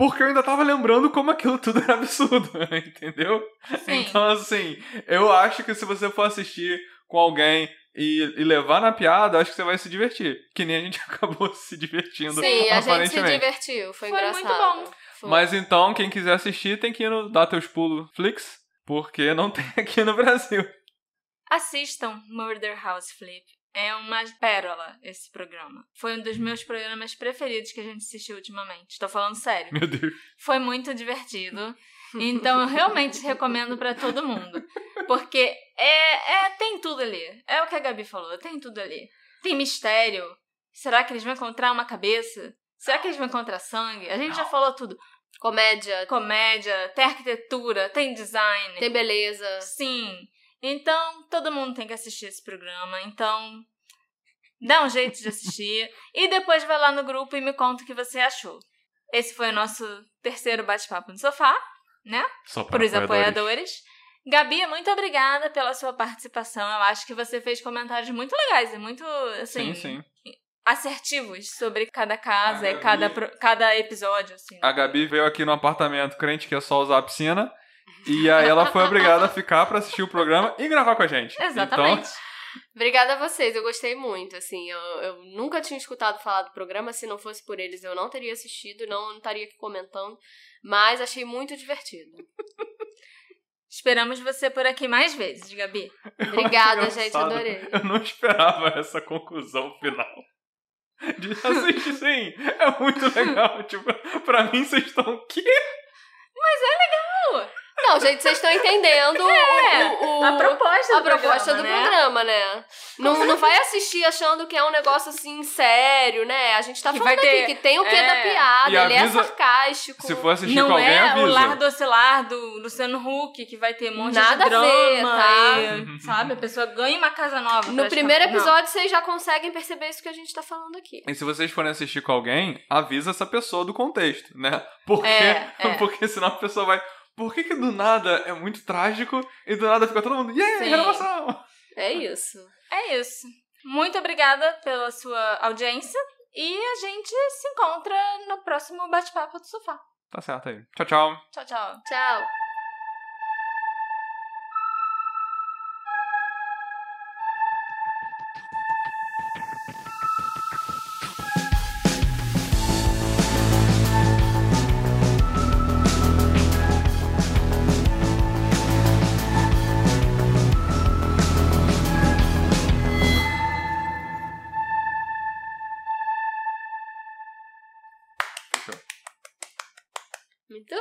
porque eu ainda tava lembrando como aquilo tudo era absurdo, entendeu? Sim. Então, assim, eu acho que se você for assistir com alguém e, e levar na piada, acho que você vai se divertir. Que nem a gente acabou se divertindo, Sim, a gente se divertiu, foi, Foi engraçado. muito bom. Foi. Mas então, quem quiser assistir tem que ir no Dá Teus Pulos Flix, porque não tem aqui no Brasil. Assistam Murder House Flip. É uma pérola esse programa. Foi um dos meus programas preferidos que a gente assistiu ultimamente. Estou falando sério. Meu Deus. Foi muito divertido. Então eu realmente recomendo para todo mundo. Porque é, é, tem tudo ali. É o que a Gabi falou, tem tudo ali. Tem mistério. Será que eles vão encontrar uma cabeça? Será que eles vão encontrar sangue? A gente já falou tudo. Comédia, Comédia, tem arquitetura, tem design. tem beleza. Sim. Então, todo mundo tem que assistir esse programa. Então, dá um jeito de assistir. e depois vai lá no grupo e me conta o que você achou. Esse foi o nosso terceiro bate-papo no sofá, né? Só Para os apoiadores. Gabi, muito obrigada pela sua participação. Eu acho que você fez comentários muito legais e muito, assim, Sim, sim. assertivos sobre cada casa e cada, Gabi- pro- cada episódio, assim. A Gabi veio aqui no apartamento crente que é só usar a piscina. E aí ela foi obrigada a ficar pra assistir o programa e gravar com a gente. Exatamente. Então, Obrigada a vocês, eu gostei muito, assim, eu, eu nunca tinha escutado falar do programa, se não fosse por eles eu não teria assistido, não estaria aqui comentando, mas achei muito divertido. Esperamos você por aqui mais vezes, Gabi. Obrigada, Eu acho gente, adorei. Eu não esperava essa conclusão final. De assistir, sim. É muito legal. Tipo, pra mim, vocês estão o quê? Não, gente, vocês estão entendendo o- É, o, o- a proposta a do proposta programa, do né? programa, né? Não, não vai assistir achando que é um negócio assim sério, né? A gente tá Que falando ter- aqui que tem o quê é. da piada, E ele avisa- é sarcástico. Se for assistir Não com alguém, é avisa. o Lar do Oscilar do Luciano Huck, que vai ter um monte Nada a de drama, ver, tá? e, sabe? A pessoa ganha uma casa nova. No primeiro Não. episódio, vocês já conseguem perceber isso que a gente tá falando aqui. E se vocês forem assistir com alguém, avisa essa pessoa do contexto, né? Porque, É, é. porque senão a pessoa vai. Por que, que do nada é muito trágico e do nada fica todo mundo. Yeah, Sim. renovação! É isso. É isso. Muito obrigada pela sua audiência e a gente se encontra no próximo bate-papo do sofá. Tá certo aí. Tchau, tchau. Tchau, tchau. Tchau.